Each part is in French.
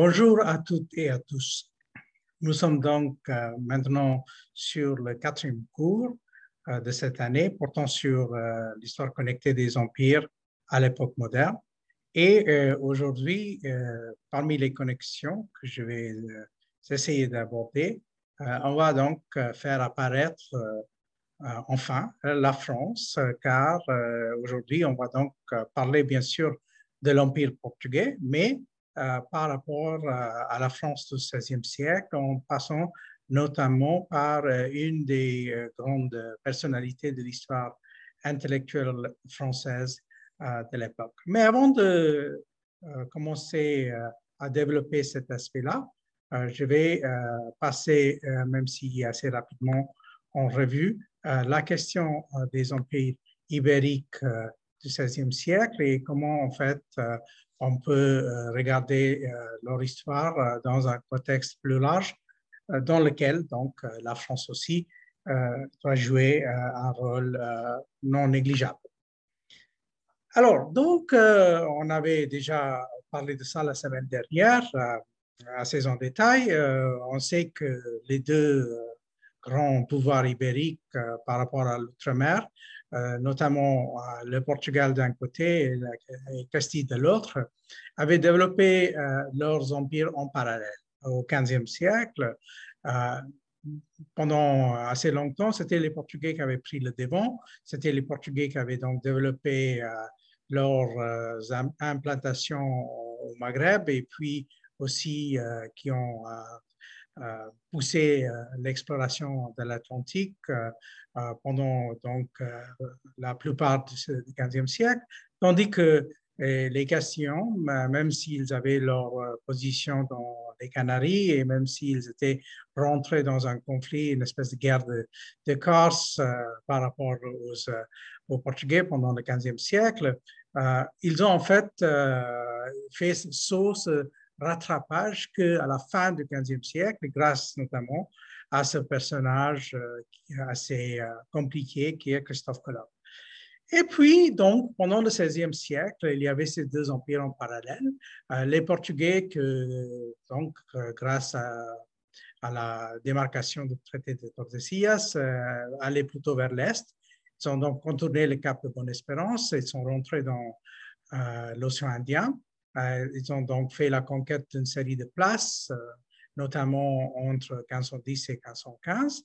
Bonjour à toutes et à tous. Nous sommes donc euh, maintenant sur le quatrième cours euh, de cette année portant sur euh, l'histoire connectée des empires à l'époque moderne. Et aujourd'hui, parmi les connexions que je vais essayer d'aborder, on va donc faire apparaître enfin la France, car aujourd'hui, on va donc parler bien sûr de l'Empire portugais, mais par rapport à la France du XVIe siècle, en passant notamment par euh, une des euh, grandes personnalités de l'histoire intellectuelle française de l'époque. Mais avant de commencer à développer cet aspect-là, je vais passer, même si assez rapidement, en revue la question des empires ibériques du XVIe siècle et comment, en fait, on peut euh, regarder euh, leur histoire euh, dans un contexte plus large dans lequel donc la France aussi doit jouer un rôle non négligeable. Alors, donc, on avait déjà parlé de ça la semaine dernière, assez en détail. on sait que les deux grands pouvoirs ibériques par rapport à l'outre-mer notamment euh, le Portugal d'un côté et, Castille de l'autre, avaient développé euh, leurs empires en parallèle. Au XVe siècle, pendant assez longtemps, c'était les Portugais qui avaient pris le devant, c'était les Portugais qui avaient donc développé leurs implantations au Maghreb et puis aussi qui ont poussé l'exploration de l'Atlantique euh, pendant donc, euh, la plupart du XVe siècle, tandis que euh, les Castillans, même s'ils avaient leur position dans les Canaries et même s'ils étaient rentrés dans un conflit, une espèce de guerre de, Corse par rapport aux, Portugais pendant le XVe siècle, ils ont en fait fait ce rattrapage qu'à la fin du XVe siècle, grâce notamment à ce personnage euh, assez euh, compliqué qui est Christophe Colomb. Et puis, donc, pendant le XVIe siècle, il y avait ces deux empires en parallèle. Euh, les Portugais, que, donc, grâce à, la démarcation du traité de Tordesillas, allaient plutôt vers l'Est. Ils ont donc contourné le cap de Bonne-Espérance et sont rentrés dans l'océan Indien. Ils ont donc fait la conquête d'une série de places, notamment entre 1510 et 1515.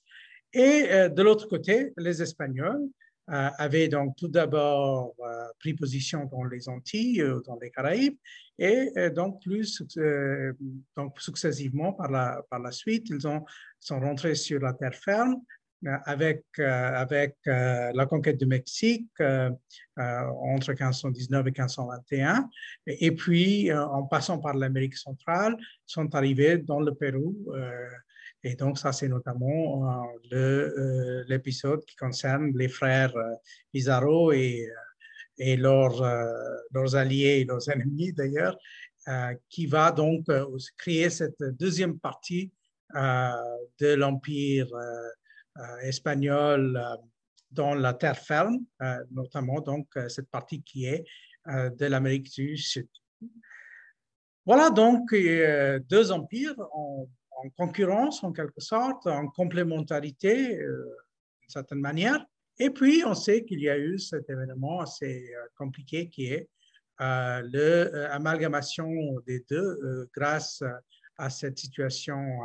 Et euh, de l'autre côté, les Espagnols euh, avaient donc tout d'abord euh, pris position dans les Antilles, dans les Caraïbes, et donc plus donc successivement par la, par la suite, ils ont, sont rentrés sur la terre ferme euh, avec, euh, avec euh, la conquête du Mexique entre 1519 et 1521, et, puis en passant par l'Amérique centrale, sont arrivés dans le Pérou. et donc, ça, c'est notamment l'épisode qui concerne les frères Pizarro et, et leurs, leurs alliés et leurs ennemis d'ailleurs, qui va donc créer cette deuxième partie de l'Empire euh, espagnol euh, dans la terre ferme, euh, notamment donc cette partie qui est de l'Amérique du Sud. Voilà donc deux empires en, concurrence en quelque sorte, en complémentarité d'une certaine manière. Et puis on sait qu'il y a eu cet événement assez compliqué qui est l'amalgamation des deux grâce à cette situation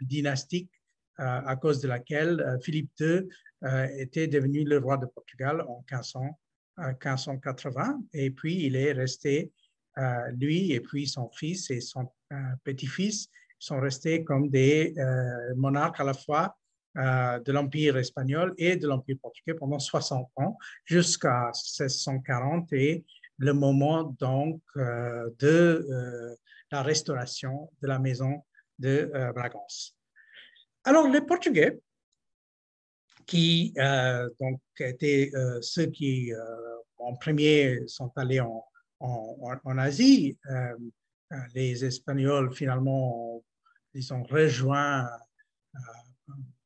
dynastique à cause de laquelle euh, Philippe II euh, était devenu le roi de Portugal en 1580. Et puis, il est resté, euh, lui et puis son fils et son petit-fils sont restés comme des monarques à la fois de l'Empire espagnol et de l'Empire portugais pendant 60 ans, jusqu'à 1640 et le moment donc de la restauration de la maison de Bragance. Alors, les Portugais, qui euh, donc étaient euh, ceux qui euh, en premier sont allés en, Asie, les Espagnols finalement ils ont rejoint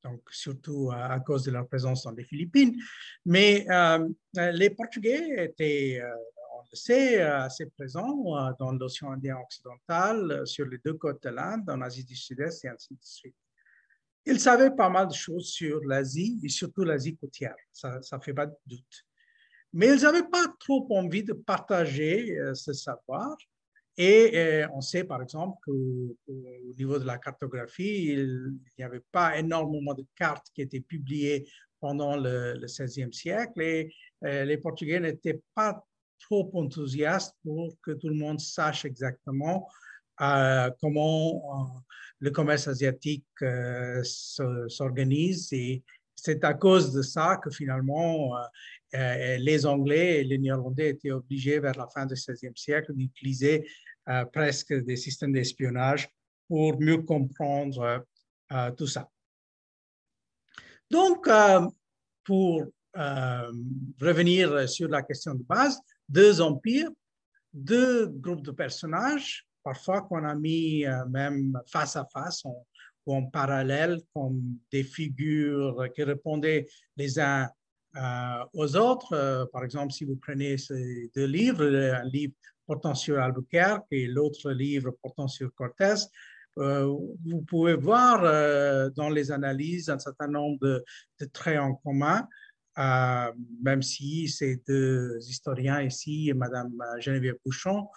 donc surtout à, cause de leur présence dans les Philippines. Mais les Portugais étaient, c'est assez présent dans l'océan Indien occidental, sur les deux côtes de l'Inde, en Asie du Sud-Est et ainsi de suite. Ils savaient pas mal de choses sur l'Asie et surtout l'Asie côtière, ça ne fait pas de doute. Mais ils n'avaient pas trop envie de partager ce savoir. Et on sait par exemple qu'au niveau de la cartographie, il n'y avait pas énormément de cartes qui étaient publiées pendant le, XVIe siècle et les Portugais n'étaient pas trop enthousiastes pour que tout le monde sache exactement euh, comment euh, le commerce asiatique euh, s'organise et c'est à cause de ça que finalement les Anglais et les Néerlandais étaient obligés vers la fin du XVIe siècle d'utiliser presque des systèmes d'espionnage pour mieux comprendre tout ça. Donc, pour revenir sur la question de base, deux empires, deux groupes de personnages parfois qu'on a mis euh, même face à face ou en parallèle comme des figures qui répondaient les uns euh, aux autres. Euh, par exemple, si vous prenez ces deux livres, un livre portant sur Albuquerque et l'autre livre portant sur Cortés, vous pouvez voir dans les analyses un certain nombre de, traits en commun. même si ces deux historiens ici, Madame Geneviève Bouchon,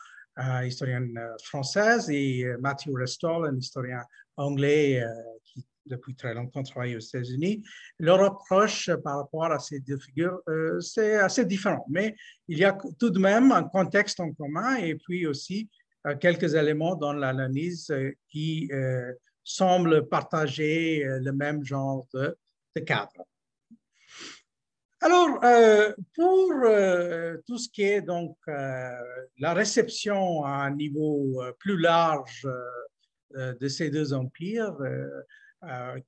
historienne euh, française, et euh, Matthew Restall, un historien anglais euh, qui depuis très longtemps travaille aux États-Unis. Leur approche par rapport à ces deux figures, c'est assez différent, mais il y a tout de même un contexte en commun et puis aussi quelques éléments dans l'analyse qui semblent partager le même genre de cadre. Alors, euh, pour euh, tout ce qui est donc euh, la réception à un niveau plus large de ces deux empires,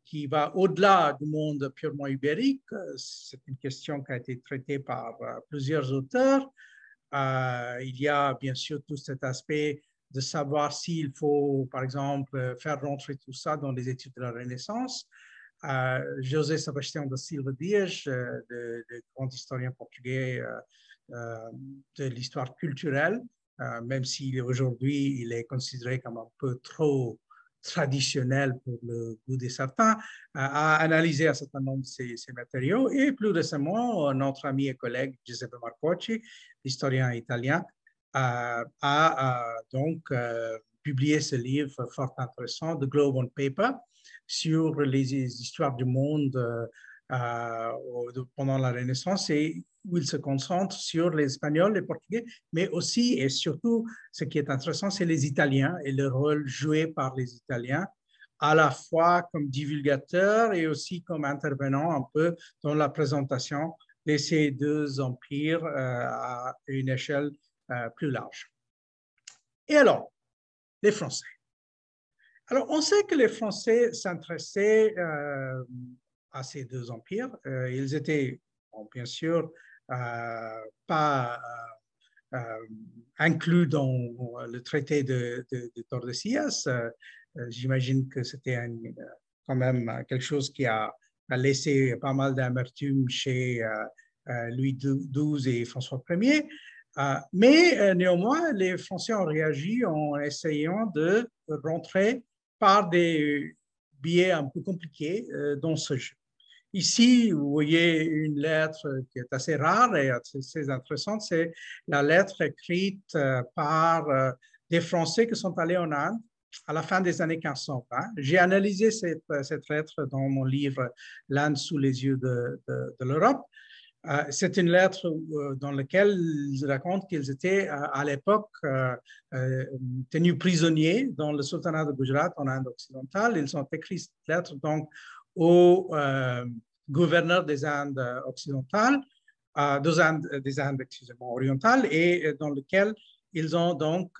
qui va au-delà du monde purement ibérique, c'est une question qui a été traitée par plusieurs auteurs. il y a bien sûr tout cet aspect de savoir s'il faut, par exemple, faire rentrer tout ça dans les études de la Renaissance. José Sebastião da Silva Dias, le, le, grand historien portugais euh, euh, de l'histoire culturelle, euh, même si aujourd'hui il est considéré comme un peu trop traditionnel pour le goût de certains, a analysé un certain nombre de ces, ces, matériaux. Et plus récemment, notre ami et collègue Giuseppe Marcocci, historien italien, a, a donc publié ce livre fort intéressant, The Globe on Paper, sur les histoires du monde euh, euh, pendant la Renaissance et où il se concentre sur les Espagnols, les Portugais, mais aussi et surtout, ce qui est intéressant, c'est les Italiens et le rôle joué par les Italiens, à la fois comme divulgateurs et aussi comme intervenants un peu dans la présentation de ces deux empires euh, à une échelle plus large. Et alors, les Français. Alors, on sait que les Français s'intéressaient euh, à ces deux empires. Euh, ils étaient, bien sûr, euh, pas inclus dans le traité de, Tordesillas. J'imagine que c'était quand même quelque chose qui a, laissé pas mal d'amertume chez Louis XII et François Ier. mais néanmoins, les Français ont réagi en essayant de rentrer par des biais un peu compliqués euh, dans ce jeu. Ici, vous voyez une lettre qui est assez rare et assez intéressante, c'est la lettre écrite euh, par euh, des Français qui sont allés en Inde à la fin des années 1520. J'ai analysé cette, lettre dans mon livre L'Inde sous les yeux de l'Europe. Euh, c'est une lettre euh, dans laquelle ils racontent qu'ils étaient euh, à l'époque tenus prisonniers dans le sultanat de Gujarat en Inde occidentale. Ils ont écrit cette lettre donc au gouverneur des Indes occidentales, des Indes, des Indes orientales, et dans lequel ils ont donc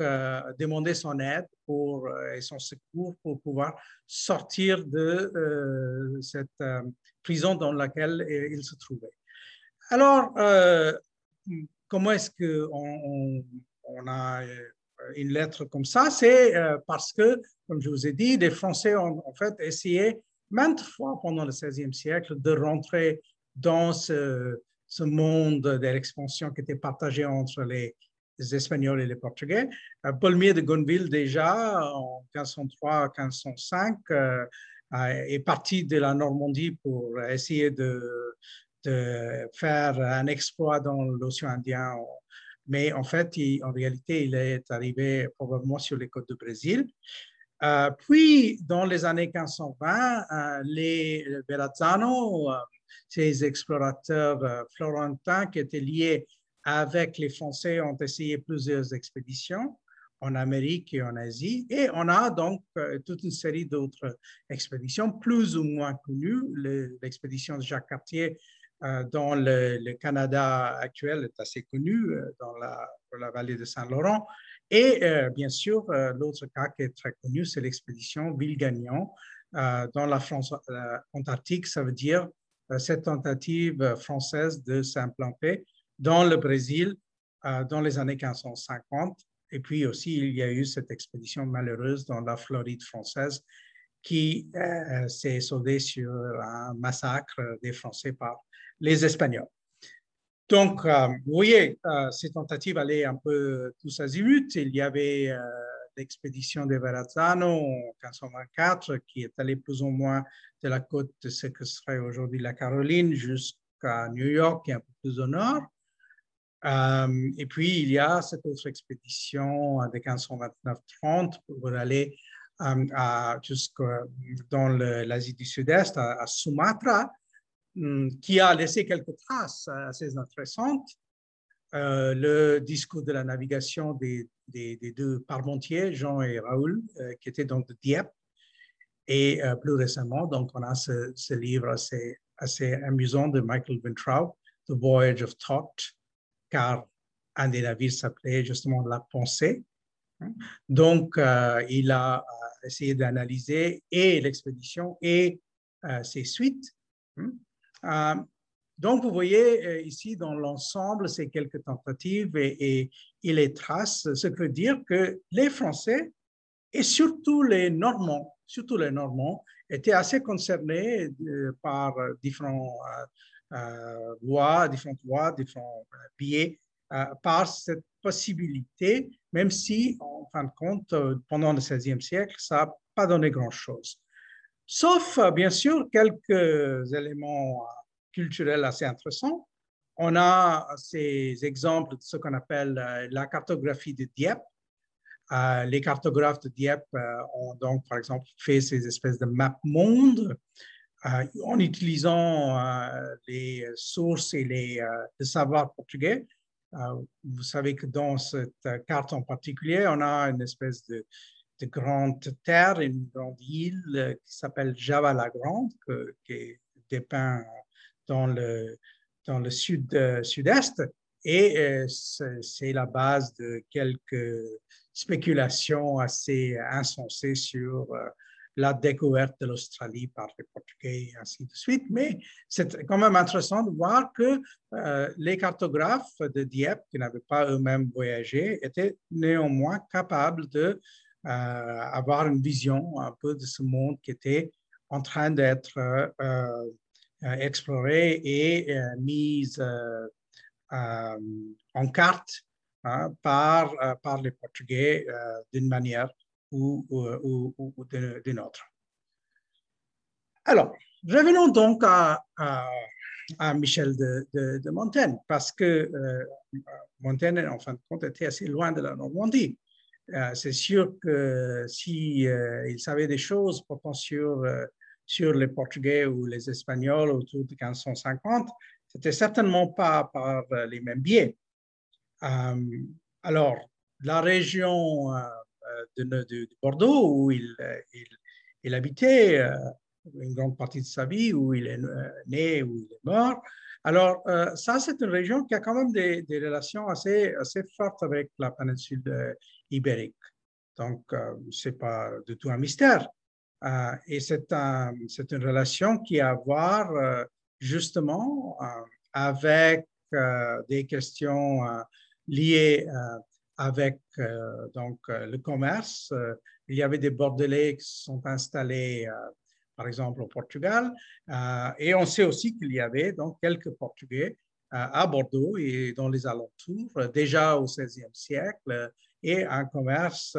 demandé son aide pour, et son secours pour pouvoir sortir de cette prison dans laquelle ils se trouvaient. Alors, euh, comment est-ce qu'on on, a euh, une lettre comme ça? C'est euh, parce que, comme je vous ai dit, les Français ont en fait essayé maintes fois pendant le XVIe siècle de rentrer dans ce, monde de l'expansion qui était partagé entre les, Espagnols et les Portugais. Paulmier de Gonville, déjà en 1503-1505, est parti de la Normandie pour essayer de, de faire un exploit dans l'océan Indien. Mais en fait, en réalité, il est arrivé probablement sur les côtes du Brésil. Euh, puis, dans les années 1520, euh, les Verrazzano, euh, ces explorateurs florentins qui étaient liés avec les Français, ont essayé plusieurs expéditions en Amérique et en Asie. Et on a donc toute une série d'autres expéditions plus ou moins connues. L'expédition de Jacques Cartier dans le, Canada actuel est assez connue, dans la, dans la vallée de Saint-Laurent. Et euh, bien sûr, euh, l'autre cas qui est très connu, c'est l'expédition Ville-Gagnon euh, dans la France antarctique. Ça veut dire cette tentative française de s'implanter dans le Brésil dans les années 1550. Et puis aussi, il y a eu cette expédition malheureuse dans la Floride française qui s'est soldée sur un massacre des Français par les Espagnols. Donc, euh, vous voyez, euh, ces tentatives allaient un peu tous azimuts. Il y avait euh, l'expédition de Verrazzano en 1524 qui est allée plus ou moins de la côte de ce que serait aujourd'hui la Caroline jusqu'à New York et un peu plus au nord. et puis, il y a cette autre expédition de 1529-30 pour aller jusqu'à dans l'Asie du Sud-Est, à Sumatra, qui a laissé quelques traces assez intéressantes. Euh, le discours de la navigation des, deux parmentiers, Jean et Raoul, euh, qui étaient donc de Dieppe. Et euh, plus récemment, donc, on a ce, livre assez, assez, amusant de Michael Vintrow, The Voyage of Thought, car un des navires s'appelait justement La Pensée. Donc, il a essayé d'analyser et l'expédition et ses suites. Euh, donc, vous voyez euh, ici dans l'ensemble ces quelques tentatives et, et, les traces, ce que veut dire que les Français et surtout les Normands, surtout les Normands, étaient assez concernés euh, par différents voies, différentes voies, différents biais, par cette possibilité, même si, en fin de compte, pendant le XVIe siècle, ça n'a pas donné grand-chose sauf bien sûr quelques éléments culturels assez intéressants. On a ces exemples de ce qu'on appelle euh, la cartographie de Dieppe. Euh, les cartographes de Dieppe euh, ont donc, par exemple, fait ces espèces de map monde en utilisant les sources et les, savoirs portugais. vous savez que dans cette carte en particulier, on a une espèce de, de grande terre, une grande île euh, qui s'appelle Java la Grande, qui est dépeint dans le, dans le sud, euh, sud-est. Et euh, c'est la base de quelques spéculations assez insensées sur la découverte de l'Australie par les Portugais et ainsi de suite. Mais c'est quand même intéressant de voir que les cartographes de Dieppe, qui n'avaient pas eux-mêmes voyagé, étaient néanmoins capables de avoir une vision un peu de ce monde qui était en train d'être euh, euh, exploré et euh, mis en carte hein, par, par les Portugais d'une manière ou, ou, ou, d'une autre. Alors, revenons donc à, à, Michel de, de, Montaigne, parce que Montaigne, en fin de compte, était assez loin de la Normandie. Euh, c'est sûr que si euh, il savait des choses pourtant sur, euh, sur les Portugais ou les Espagnols autour de 1550, c'était certainement pas par les mêmes biais. alors, la région de, Bordeaux où il, il, il habitait une grande partie de sa vie, où il est né, où il est mort, alors, ça, c'est une région qui a quand même des, des relations assez, assez fortes avec la péninsule ibérique. Donc, euh, ce n'est pas du tout un mystère. Euh, et c'est un, une relation qui a à voir euh, justement avec des questions liées avec donc, le commerce. il y avait des Bordelais qui sont installés, par exemple, au Portugal. et on sait aussi qu'il y avait donc quelques Portugais à Bordeaux et dans les alentours, déjà au XVIe siècle, et un commerce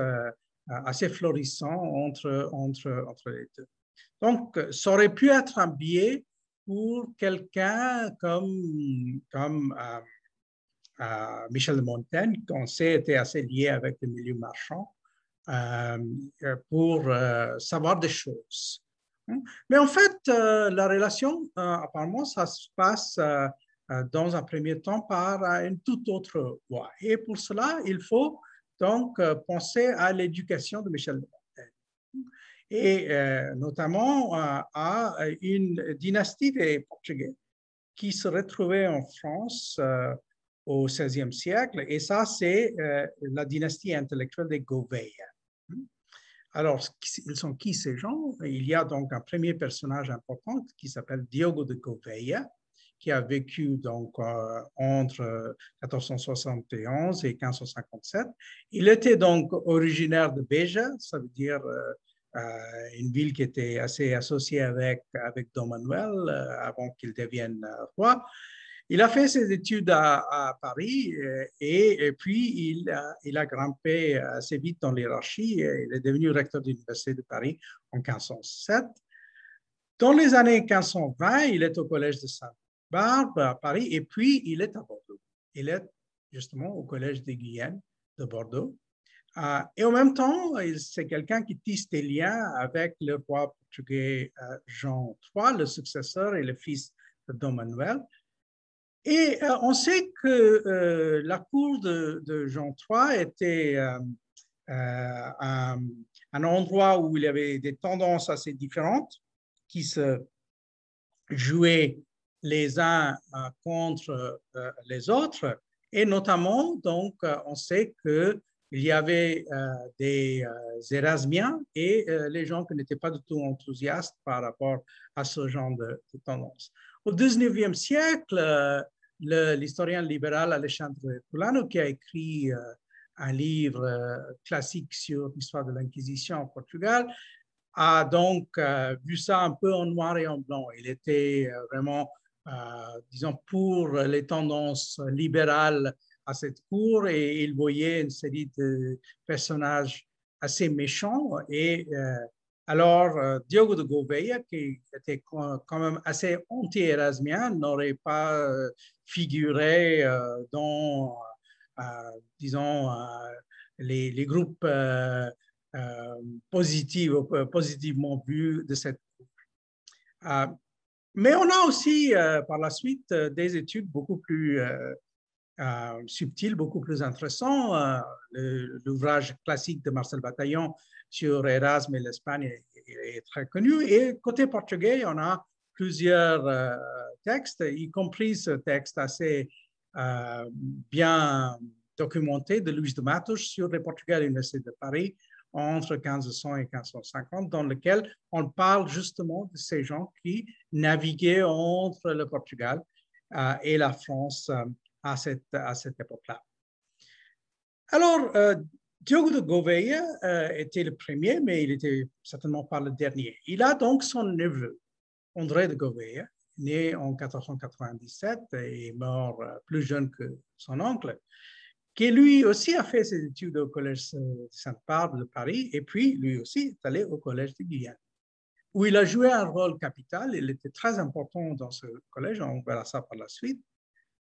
assez florissant entre, entre, entre les deux. Donc, ça aurait pu être un biais pour quelqu'un comme, comme Michel de Montaigne, qu'on sait était assez lié avec le milieu marchand, euh, pour euh, savoir des choses. Mais en fait, euh, la relation, apparemment, ça se passe dans un premier temps par une toute autre voie. Et pour cela, il faut donc penser à l'éducation de Michel de et notamment à une dynastie des Portugais qui se retrouvait en France au XVIe siècle, et ça, c'est la dynastie intellectuelle des Gouveia. Alors, ils sont qui ces gens? Il y a donc un premier personnage important qui s'appelle Diogo de Gouveia, qui a vécu donc euh, entre 1471 et 1557. Il était donc originaire de Beja, ça veut dire euh, euh, une ville qui était assez associée avec, avec Don Manuel avant qu'il devienne roi. Il a fait ses études à, Paris euh, et, puis il a, grimpé assez vite dans l'hierarchie. Il est devenu recteur de l'Université de Paris en 1507. Dans les années 1520, il est au collège de Sainte-Barbe à Paris et puis il est à Bordeaux. Il est justement au collège des Guyennes de Bordeaux. Euh, et en même temps, c'est quelqu'un qui tisse des liens avec le roi portugais euh, Jean III, le successeur et le fils de Don Manuel. Et euh, on sait que la cour de, Jean III était euh, un, endroit où il y avait des tendances assez différentes qui se jouaient les uns contre les autres. Et notamment, donc, on sait qu'il y avait des Érasmiens et les gens qui n'étaient pas du tout enthousiastes par rapport à ce genre de, tendance. Au 19e siècle, l'historien libéral Alejandro Fulano, qui a écrit euh, un livre euh, classique sur l'histoire de l'Inquisition au Portugal, a donc euh, vu ça un peu en noir et en blanc. Il était vraiment, disons, pour les tendances libérales à cette cour et il voyait une série de personnages assez méchants et alors, euh, Diogo de Gouveia, qui était quand même assez anti-érasmien, n'aurait pas euh, figuré euh, dans, disons, les, groupes positifs, positivement vus de cette mais on a aussi par la suite des études beaucoup plus subtiles, beaucoup plus intéressantes. L'ouvrage classique de Marcel Bataillon sur Erasme et l'Espagne est, très connu. Et côté portugais, on a plusieurs euh, textes, y compris ce texte assez euh, bien documenté de Luis de Matos sur les Portugais à l'Université de Paris entre 1500 et 1550, dans lequel on parle justement de ces gens qui naviguaient entre le Portugal euh, et la France à cette, à cette époque-là. Alors, Diogo de Gouveia euh, était le premier, mais il était certainement pas le dernier. Il a donc son neveu, André de Gouveia, né en 1497 et mort euh, plus jeune que son oncle, qui lui aussi a fait ses études au collège Sainte-Barbe de Paris et puis lui aussi est allé au collège de Guyane, où il a joué un rôle capital. Il était très important dans ce collège, on verra ça par la suite.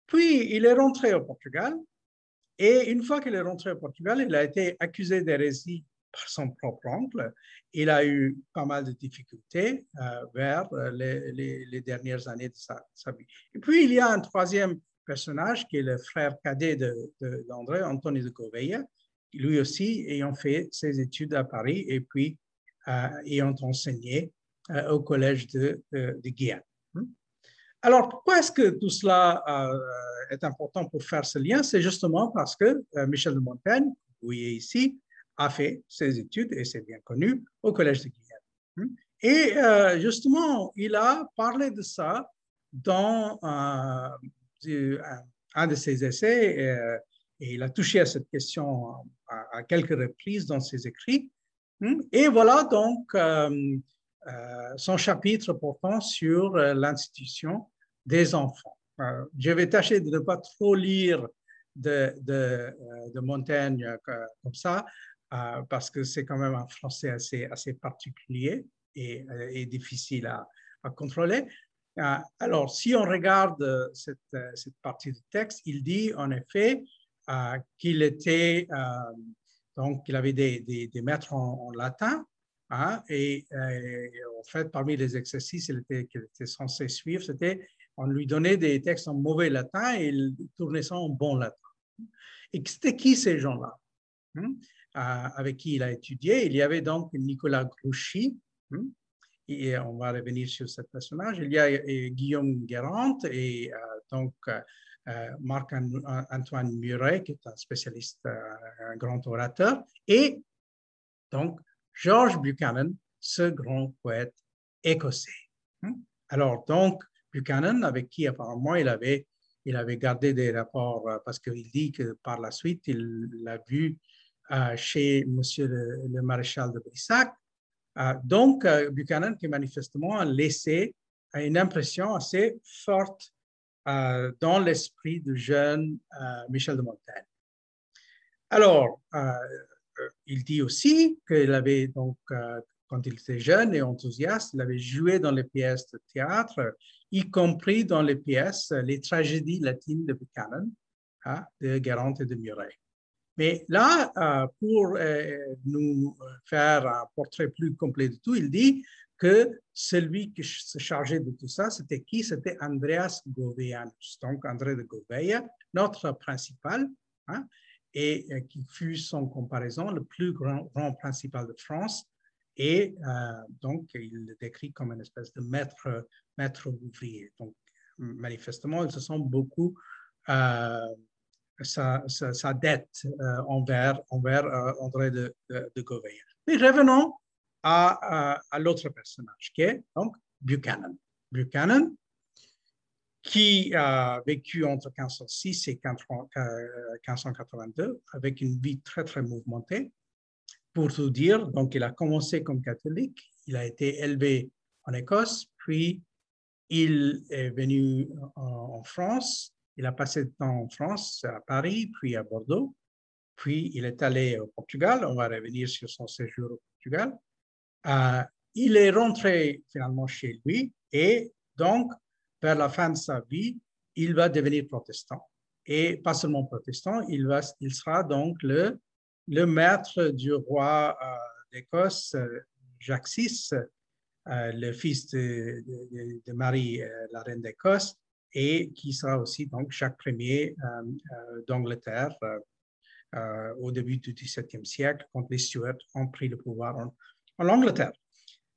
Puis il est rentré au Portugal et une fois qu'il est rentré au Portugal, il a été accusé d'hérésie par son propre oncle. Il a eu pas mal de difficultés euh, vers euh, les, dernières années de sa, vie. Et puis, il y a un troisième personnage qui est le frère cadet d'André, de, Anthony de Gouveia, lui aussi ayant fait ses études à Paris et puis euh, ayant enseigné au collège de, de, Guyane. Alors, pourquoi est-ce que tout cela euh, est important pour faire ce lien? C'est justement parce que euh, Michel de Montaigne, vous voyez ici, a fait ses études, et c'est bien connu, au Collège de Guyane. Et euh, justement, il a parlé de ça dans un de ses essais, et il a touché à cette question à, quelques reprises dans ses écrits. Et voilà donc son chapitre portant sur l'institution des enfants. je vais tâcher de ne pas trop lire de, de, de Montaigne comme ça, parce que c'est quand même un français assez, assez particulier et, et difficile à, à contrôler. Alors, si on regarde cette, cette, partie du texte, il dit en effet qu'il était, donc, il avait des, maîtres en, latin, hein, et, en fait, parmi les exercices qu'il était, était, censé suivre, c'était on lui donnait des textes en mauvais latin et il tournait ça en bon latin. Et c'était qui ces gens-là hein, avec qui il a étudié? Il y avait donc Nicolas Grouchy, hein, et on va revenir sur ce personnage. Il y a Guillaume Guérant et donc euh, Marc-Antoine Muret, qui est un spécialiste, euh, un grand orateur, et donc George Buchanan, ce grand poète écossais. Hmm? Alors, donc, Buchanan, avec qui apparemment il avait, il avait gardé des rapports, euh, parce qu'il dit que par la suite, il l'a vu chez Monsieur le, maréchal de Brissac. Donc, Buchanan qui manifestement a laissé une impression assez forte euh, dans l'esprit du jeune euh, Michel de Montaigne. Alors, euh, il dit aussi qu'il avait donc, quand il était jeune et enthousiaste, il avait joué dans les pièces de théâtre, y compris dans les pièces, les tragédies latines de Buchanan, hein, de Guérant et de Muret. Mais là, pour nous faire un portrait plus complet de tout, il dit que celui qui se chargeait de tout ça, c'était qui? C'était Andreas Goveanus, donc André de Gouveia, notre principal, hein, et euh, qui fut son comparaison le plus grand, principal de France. Et euh, donc, il le décrit comme une espèce de maître, maître ouvrier. Donc, manifestement, il se sent beaucoup euh, sa, dette envers, envers André de, de, de. Mais revenons à, l'autre personnage, qui est donc Buchanan. Buchanan, qui a vécu entre 1506 et 1582 euh, avec une vie très, très mouvementée. Pour tout dire, donc il a commencé comme catholique, il a été élevé en Écosse, puis il est venu en France, il a passé du temps en France, à Paris, puis à Bordeaux, puis il est allé au Portugal, on va revenir sur son séjour au Portugal, euh, il est rentré finalement chez lui. Et donc, vers la fin de sa vie, il va devenir protestant. Et pas seulement protestant, il, va, il sera donc le, le maître du roi euh, d'Écosse, Jacques VI, euh, le fils de, Marie, la reine d'Écosse, et qui sera aussi donc Jacques Ier d'Angleterre au début du XVIIe siècle, quand les Stuarts ont pris le pouvoir en, Angleterre.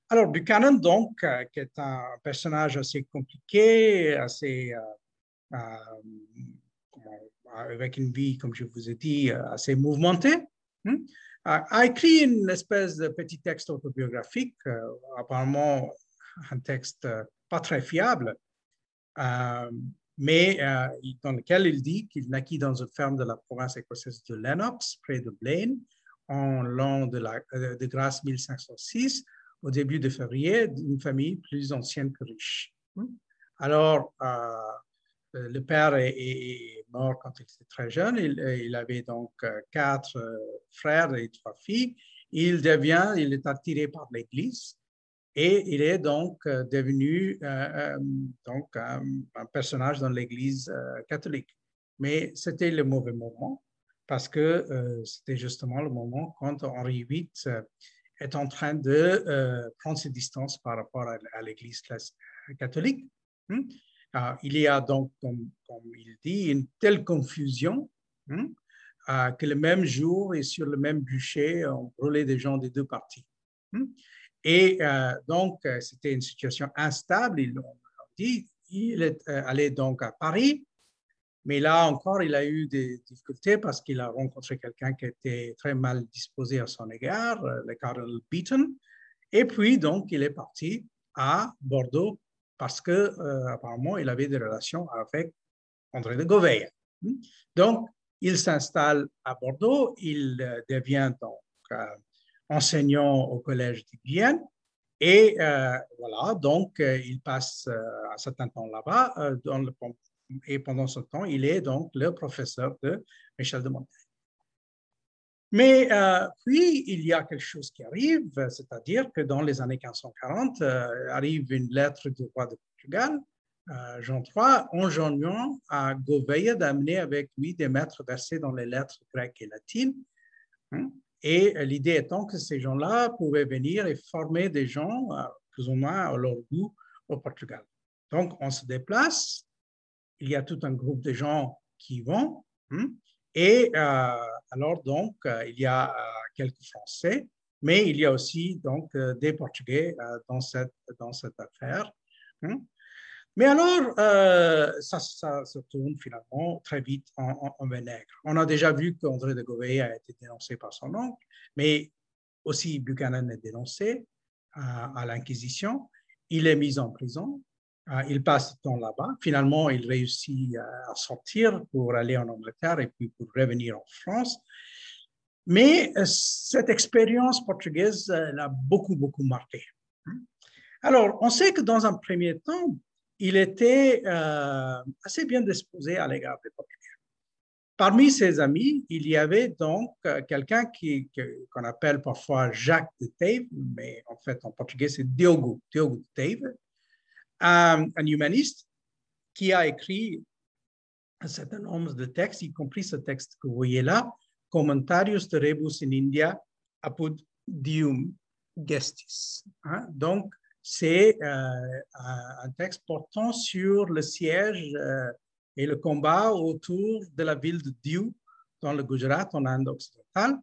Alors, Buchanan, donc, euh, qui est un personnage assez compliqué, assez, euh, euh, avec une vie, comme je vous ai dit, assez mouvementée, hein, a écrit une espèce de petit texte autobiographique, apparemment un texte pas très fiable, mais dans lequel il dit qu'il naquit dans une ferme de la province écossaise de Lennox, près de Blaine, en l'an de, euh, grâce 1506, au début de février, d'une famille plus ancienne que riche. Hmm? Alors, euh, euh, le père est, mort quand il était très jeune. Il, avait donc quatre frères et trois filles. Il devient, il est attiré par l'Église et il est donc devenu donc un, personnage dans l'Église catholique. Mais c'était le mauvais moment parce que euh, c'était justement le moment quand Henri VIII euh, est en train de euh, prendre ses distances par rapport à, l'Église catholique. Hmm? il y a donc, comme, il dit, une telle confusion hmm, que le même jour et sur le même bûcher, on brûlait des gens des deux parties. Hmm? Et donc, c'était une situation instable. Il, dit, il est allé donc à Paris mais là encore, il a eu des difficultés parce qu'il a rencontré quelqu'un qui était très mal disposé à son égard, euh, le cardinal Beaton. Et puis, donc, il est parti à Bordeaux parce que euh, apparemment, il avait des relations avec André de Gouveia. Donc, il s'installe à Bordeaux, il euh, devient donc enseignant au collège de Vienne. Et voilà, donc il passe un certain temps là-bas, et pendant ce temps, il est donc le professeur de Michel de Montaigne. Mais euh, puis, il y a quelque chose qui arrive, c'est-à-dire que dans les années 1540, euh, arrive une lettre du roi de Portugal, euh, Jean III, enjoignant à Gouveia d'amener avec lui des maîtres versés dans les lettres grecques et latines. Hein. Et l'idée étant que ces gens-là pouvaient venir et former des gens, plus ou moins à leur goût, au Portugal. Donc, on se déplace, il y a tout un groupe de gens qui vont, hein. et alors, donc, euh, il y a euh, quelques Français, mais il y a aussi donc euh, des Portugais dans, cette, dans cette affaire. Hein. Mais alors, ça, ça, se tourne finalement très vite en, en, vinaigre. On a déjà vu qu'André de Gouveia a été dénoncé par son oncle, mais aussi Buchanan est dénoncé à l'Inquisition. Il est mis en prison. il passe du temps là-bas. Finalement, il réussit à sortir pour aller en Angleterre et puis pour revenir en France. Mais euh, cette expérience portugaise euh, l'a beaucoup, beaucoup marqué. Alors, on sait que dans un premier temps, il était euh, assez bien disposé à l'égard des Portugais. Parmi ses amis, il y avait donc quelqu'un qu'on appelle parfois Jacques de Tave, mais en fait en portugais c'est Diogo, Diogo de Tave, un, un, humaniste qui a écrit un certain nombre de textes, y compris ce texte que vous voyez là, Commentarius de rebus in India apud dium gestis. Hein. Donc, c'est euh, un texte portant sur le siège euh, et le combat autour de la ville de Diu dans le Gujarat, en Inde occidentale.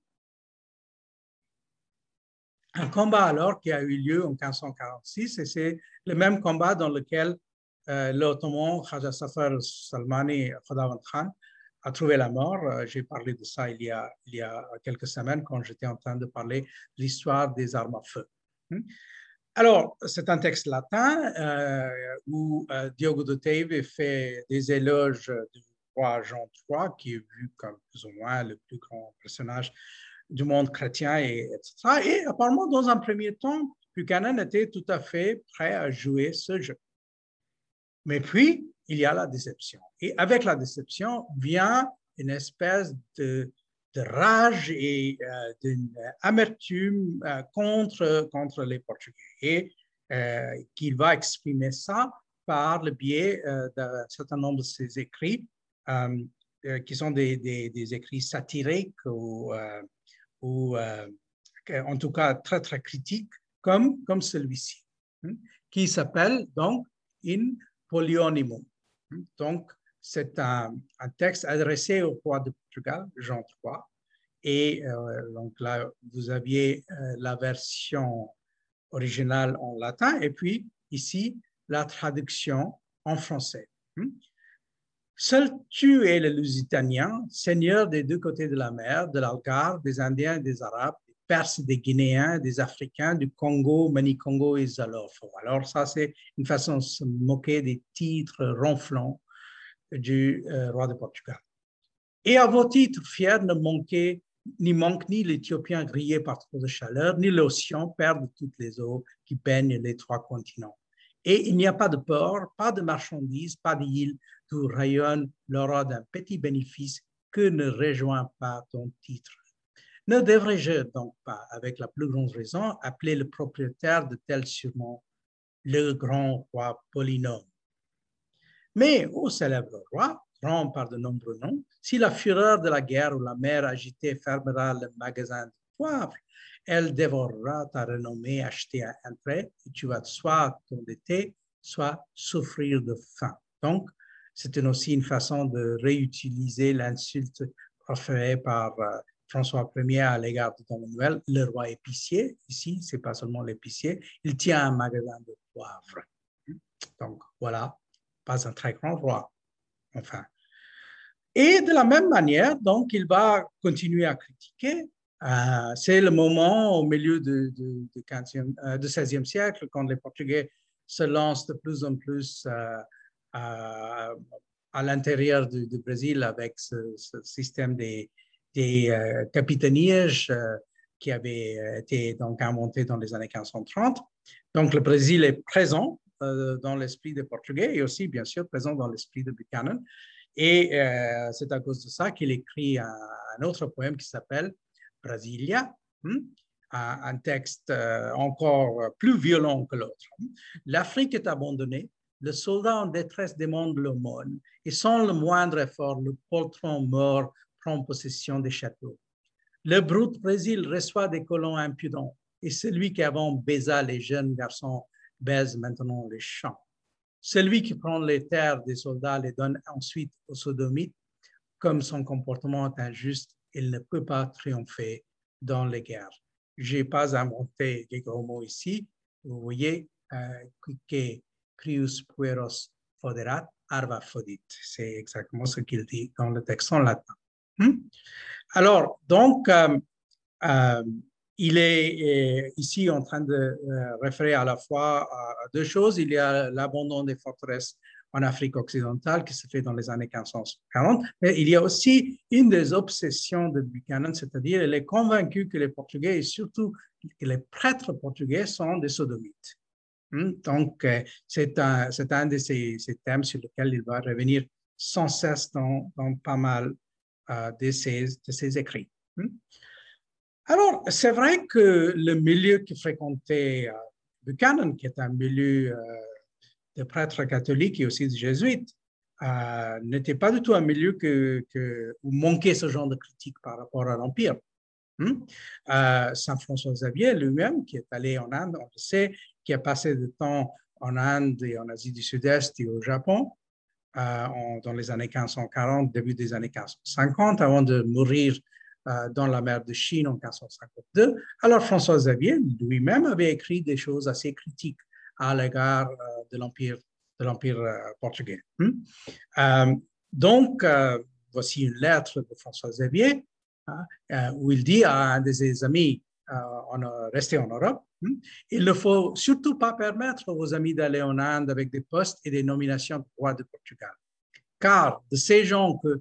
Un combat alors qui a eu lieu en 1546 et c'est le même combat dans lequel euh, l'Ottoman Khaja Safar Salmani Khadavan Khan a trouvé la mort. Euh, j'ai parlé de ça il y, a, il y a quelques semaines quand j'étais en train de parler de l'histoire des armes à feu. Alors, c'est un texte latin euh, où euh, Diogo de Teve fait des éloges du roi Jean III, qui est vu comme plus ou moins le plus grand personnage du monde chrétien, et, etc. Et apparemment, dans un premier temps, Buchanan était tout à fait prêt à jouer ce jeu. Mais puis, il y a la déception. Et avec la déception vient une espèce de, rage et euh, euh, contre, contre les Portugais. Et euh, qu'il va exprimer ça par le biais d'un certain nombre de ses écrits, qui sont des, des, écrits satiriques ou, ou en tout cas très, très critiques, comme, comme celui-ci, hein, qui s'appelle donc In Polionimum. Donc, c'est un, texte adressé au roi de Portugal, Jean III. Et euh, donc là, vous aviez euh, la version originale en latin et puis ici, la traduction en français. Hmm? Seul tu es le Lusitanien, seigneur des deux côtés de la mer, de l'Algarve, des Indiens des Arabes, des Perses, des Guinéens, des Africains, du Congo, Mani-Congo et Zalofo. Alors ça, c'est une façon de se moquer des titres ronflants du euh, roi de Portugal. Et à vos titres fiers ne manquez ni manque ni l'Éthiopien grillé par trop de chaleur, ni l'océan perd toutes les eaux qui baignent les trois continents. Et il n'y a pas de port, pas de marchandises, pas d'île d'où rayonne l'aura d'un petit bénéfice que ne rejoint pas ton titre. Ne devrais-je donc pas, avec la plus grande raison, appeler le propriétaire de tel surnom le grand roi Polynôme mais, ô célèbre roi, par de nombreux noms, si la fureur de la guerre ou la mer agitée fermera le magasin de poivre, elle dévorera ta renommée achetée à un trait et tu vas soit t'endetter, soit souffrir de faim. Donc, c'est aussi une façon de réutiliser l'insulte proférée par euh, François Ier à l'égard de Don Manuel, le roi épicier. Ici, c'est pas seulement l'épicier, il tient un magasin de poivre. Donc, voilà pas un très grand roi, enfin. Et de la même manière, donc, il va continuer à critiquer. Euh, c'est le moment au milieu du de, de, 15e, euh, 16e siècle, quand les Portugais se lancent de plus en plus euh, à, à l'intérieur du, Brésil avec ce, système des, des qui avait été donc inventé dans les années 1530. Donc, le Brésil est présent dans l'esprit des Portugais et aussi, bien sûr, présent dans l'esprit de Buchanan. Et c'est à cause de ça qu'il écrit un, autre poème qui s'appelle Brasilia, hmm, un, texte encore plus violent que l'autre. L'Afrique est abandonnée, le soldat en détresse demande l'aumône, et sans le moindre effort, le poltron mort prend possession des châteaux. Le brut Brésil reçoit des colons impudents, et celui qui avant baisa les jeunes garçons baise maintenant les champs. Celui qui prend les terres des soldats les donne ensuite aux sodomites, comme son comportement est injuste, il ne peut pas triompher dans les guerres. Je n'ai pas inventé les gros mots ici. Vous voyez, euh, que crius pueros foderat arva fodit. C'est exactement ce qu'il dit dans le texte en latin. Hmm? Alors, donc, euh, euh, il est euh, ici en train de euh, référer à la fois à deux choses. Il y a l'abandon des forteresses en Afrique occidentale qui se fait dans les années 1540, mais il y a aussi une des obsessions de Buchanan, c'est-à-dire il est convaincu que les Portugais et surtout que les prêtres portugais sont des sodomites. Hmm? Donc, euh, c'est un, un, de ces, thèmes sur lesquels il va revenir sans cesse dans, pas mal de, ses, de, ses, écrits. Alors, c'est vrai que le milieu qui fréquentait euh, Buchanan, qui est un milieu euh, de prêtres catholiques et aussi de jésuites, euh, n'était pas du tout un milieu où manquait ce genre de critique par rapport à l'Empire. Hmm? Saint François Xavier lui-même, qui est allé en Inde, on le sait, qui a passé du temps en Inde et en Asie du Sud-Est et au Japon, dans les années 1540, début des années 1550, avant de mourir dans la mer de Chine en 1552. Alors François Xavier lui-même avait écrit des choses assez critiques à l'égard euh, de l'Empire de l'Empire euh, portugais. Hmm? donc, voici une lettre de François Xavier hein, où il dit à un de ses amis restés en Europe, hmm, il ne faut surtout pas permettre aux amis d'aller en Inde avec des postes et des nominations de roi de Portugal. Car de ces gens que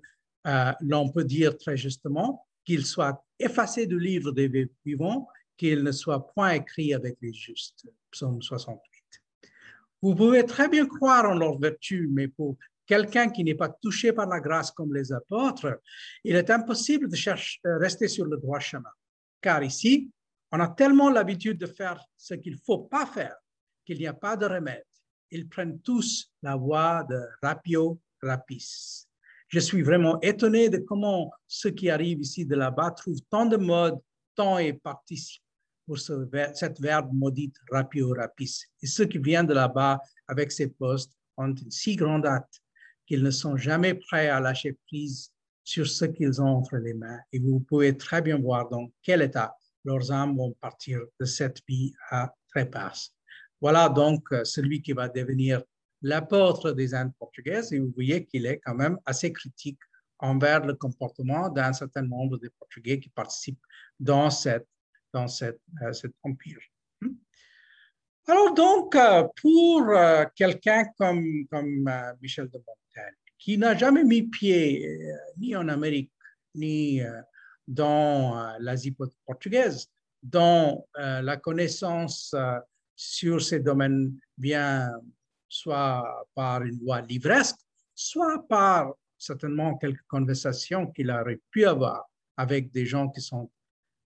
l'on peut dire très justement qu'il soit effacé du livre des vivants, qu'il ne soit point écrit avec les justes. Psaume 68. Vous pouvez très bien croire en leur vertu, mais pour quelqu'un qui n'est pas touché par la grâce comme les apôtres, il est impossible de chercher, rester sur le droit chemin. Car ici, on a tellement l'habitude de faire ce qu'il ne faut pas faire qu'il n'y a pas de remède. Ils prennent tous la voie de rapio rapis. Je suis vraiment étonné de comment ceux qui arrivent ici de là-bas trouvent tant de modes, tant et participent pour ce, cette verbe maudite rapio rapis. Et ceux qui viennent de là-bas avec ces postes ont une si grande hâte qu'ils ne sont jamais prêts à lâcher prise sur ce qu'ils ont entre les mains. Et vous pouvez très bien voir dans quel état leurs âmes vont partir de cette vie à trépasse. Voilà donc euh, celui qui va devenir l'apôtre des Indes portugaises et vous voyez qu'il est quand même assez critique envers le comportement d'un certain nombre de Portugais qui participent dans, dans cette, euh, cet empire. Hmm? Alors donc, euh, pour euh, quelqu'un comme, comme Michel de Montaigne, qui n'a jamais mis pied ni en Amérique, ni dans l'Asie portugaise, dont la connaissance sur ces domaines bien soit par une voie livresque, soit par certainement quelques conversations qu'il aurait pu avoir avec des gens qui sont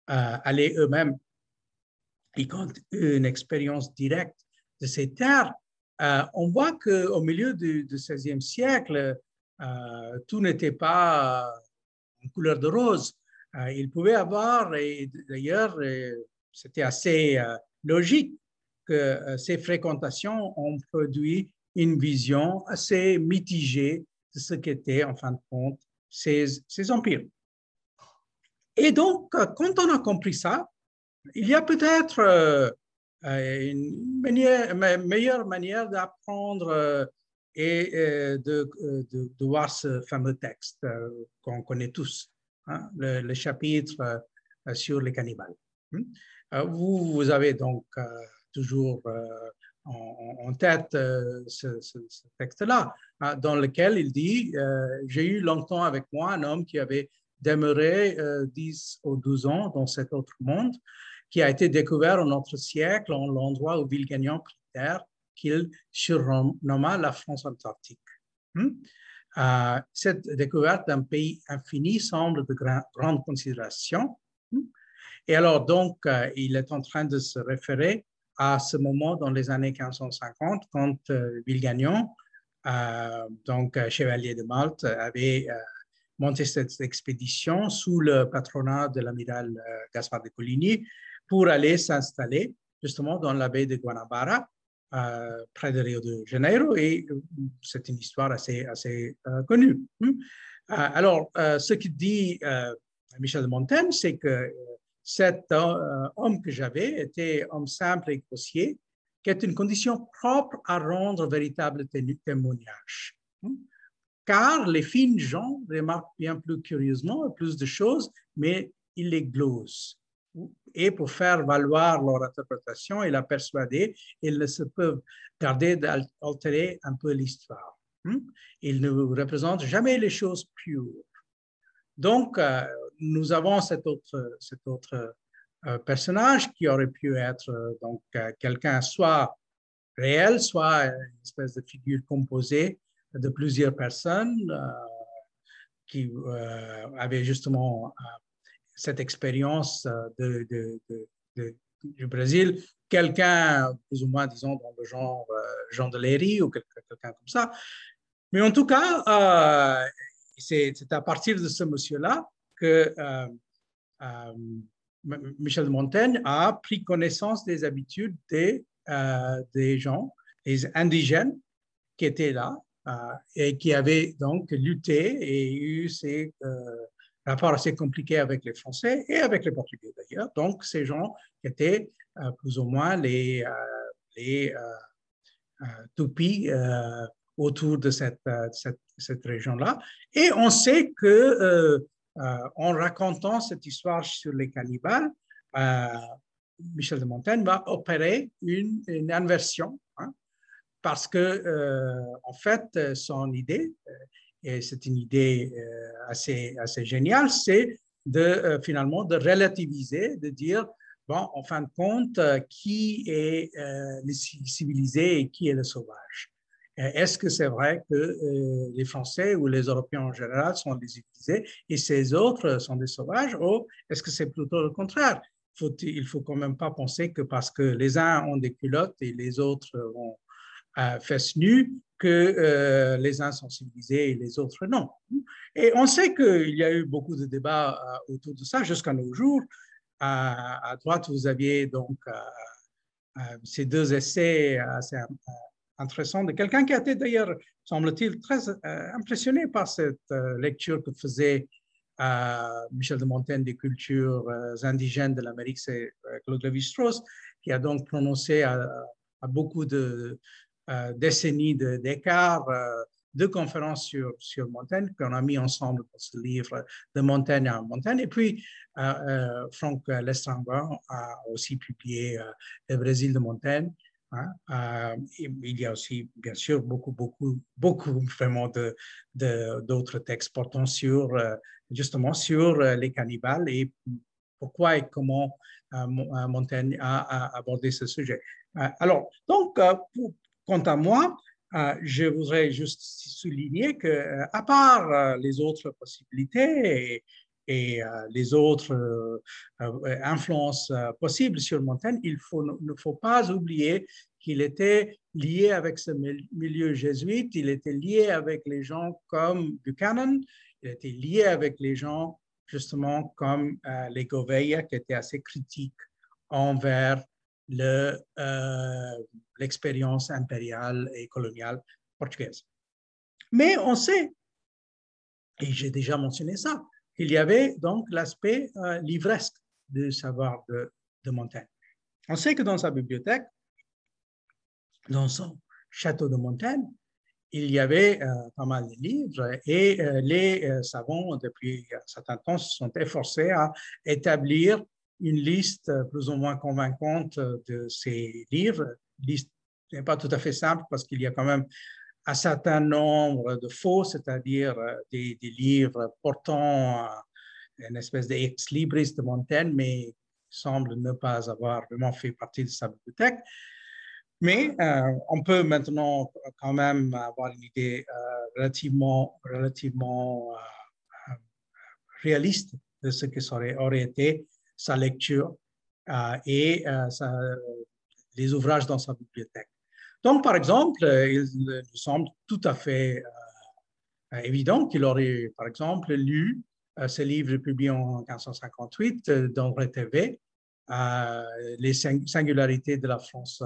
euh, allés eux-mêmes et qui ont eu une expérience directe de ces terres. Euh, on voit qu'au milieu du, XVIe siècle, euh, tout n'était pas en couleur de rose. il pouvait avoir, et d'ailleurs, c'était assez logique, que euh, ces fréquentations ont produit une vision assez mitigée de ce qu'étaient, en fin de compte, ces, ces empires. Et donc, euh, quand on a compris ça, il y a peut-être euh, une meilleure manière d'apprendre et de, voir ce fameux texte qu'on connaît tous, hein, le, chapitre sur les cannibales. Hmm? Vous avez donc toujours euh, en, tête euh, ce, texte-là, hein, dans lequel il dit euh, J'ai eu longtemps avec moi un homme qui avait demeuré 10 ou 12 ans dans cet autre monde, qui a été découvert en notre siècle, en l'endroit où Villegagnon prit terre, qu'il surnomma la France antarctique. Euh, cette découverte d'un pays infini semble de grande considération. Hmm? Et alors, donc, il est en train de se référer à ce moment dans les années 1550, quand euh, Gagnon, euh, donc chevalier de Malte, avait monté cette expédition sous le patronat de l'amiral Gaspard de Coligny pour aller s'installer justement dans la baie de Guanabara, euh, près de Rio de Janeiro, et euh, c'est une histoire assez, assez euh, connue. Hmm. alors, ce que dit Michel de Montaigne, c'est que cet homme que j'avais était homme simple et grossier, qui est une condition propre à rendre véritable témoignage. Hmm. Car les fines gens remarquent bien plus curieusement plus de choses, mais ils les glosent et pour faire valoir leur interprétation et la persuader, ils ne se peuvent garder d'altérer un peu l'histoire. Hmm? Ils ne représentent jamais les choses pures. Donc, euh, nous avons cet autre, cet autre euh, personnage qui aurait pu être euh, donc quelqu'un soit réel, soit une espèce de figure composée de plusieurs personnes qui avaient justement cette expérience euh, de, du Brésil, quelqu'un plus ou moins, disons, dans le genre euh, Jean de Léry ou quelqu'un comme ça. Mais en tout cas, euh, c'est à partir de ce monsieur-là que Michel de Montaigne a pris connaissance des habitudes des, des gens, des indigènes qui étaient là et qui avaient donc lutté et eu ces rapport assez compliqué avec les Français et avec les Portugais d'ailleurs. Donc, ces gens étaient euh, plus ou moins les, euh, les euh, toupies autour de cette, cette, cette région-là. Et on sait que en racontant cette histoire sur les cannibales, Michel de Montaigne va opérer une, inversion, hein, parce que, en fait, son idée, et c'est une idée euh, assez, assez géniale, c'est de euh, finalement de relativiser, de dire, bon, en fin de compte, euh, qui est le civilisé et qui est le sauvage. Est-ce que c'est vrai que les Français ou les Européens en général sont des civilisés et ces autres sont des sauvages ou est-ce que c'est plutôt le contraire? Il ne faut quand même pas penser que parce que les uns ont des culottes et les autres ont fesses nues, que euh, les uns sont civilisés et les autres non. Et on sait qu'il y a eu beaucoup de débats euh, autour de ça jusqu'à nos jours. À, droite, vous aviez donc euh, ces deux essais assez intéressants de quelqu'un qui a été d'ailleurs, semble-t-il, très impressionné par cette lecture que faisait Michel de Montaigne des cultures indigènes de l'Amérique, c'est Claude Lévi-Strauss, qui a donc prononcé à beaucoup de, euh, décennies d'écart, euh, de conférences sur, sur Montaigne qu'on a mis ensemble dans ce livre de Montaigne à Montaigne. Et puis, euh, Franck Lestrangon a aussi publié Le Brésil de Montaigne. Hein. il y a aussi, bien sûr, beaucoup, beaucoup, beaucoup vraiment d'autres textes portant sur, justement, sur les cannibales et pourquoi et comment Montaigne a, abordé ce sujet. Alors, donc, Quant à moi, euh, je voudrais juste souligner que, euh, à part euh, les autres possibilités les autres influences possibles sur Montaigne, il ne faut pas oublier qu'il était lié avec ce milieu jésuite, il était lié avec les gens comme Buchanan, il était lié avec les gens justement comme les Gouveia qui étaient assez critiques envers euh, l'expérience impériale et coloniale portugaise. Mais on sait, et j'ai déjà mentionné ça, qu'il y avait donc l'aspect euh, livresque du savoir de, Montaigne. On sait que dans sa bibliothèque, dans son château de Montaigne, il y avait euh, pas mal de livres et les savants, depuis un certain temps, se sont efforcés à établir une liste plus ou moins convaincante de ces livres. Liste n'est pas tout à fait simple parce qu'il y a quand même un certain nombre de faux, c'est-à-dire euh, des, livres portant une espèce d'ex libris de Montaigne, mais semble ne pas avoir vraiment fait partie de sa bibliothèque. Mais on peut maintenant quand même avoir une idée relativement, relativement réaliste de ce que ça aurait, aurait été sa lecture et les ouvrages dans sa bibliothèque. Donc, par exemple, il nous semble tout à fait évident qu'il aurait, par exemple, lu ce livre publié en 1558 d'André TV, Les singularités de la France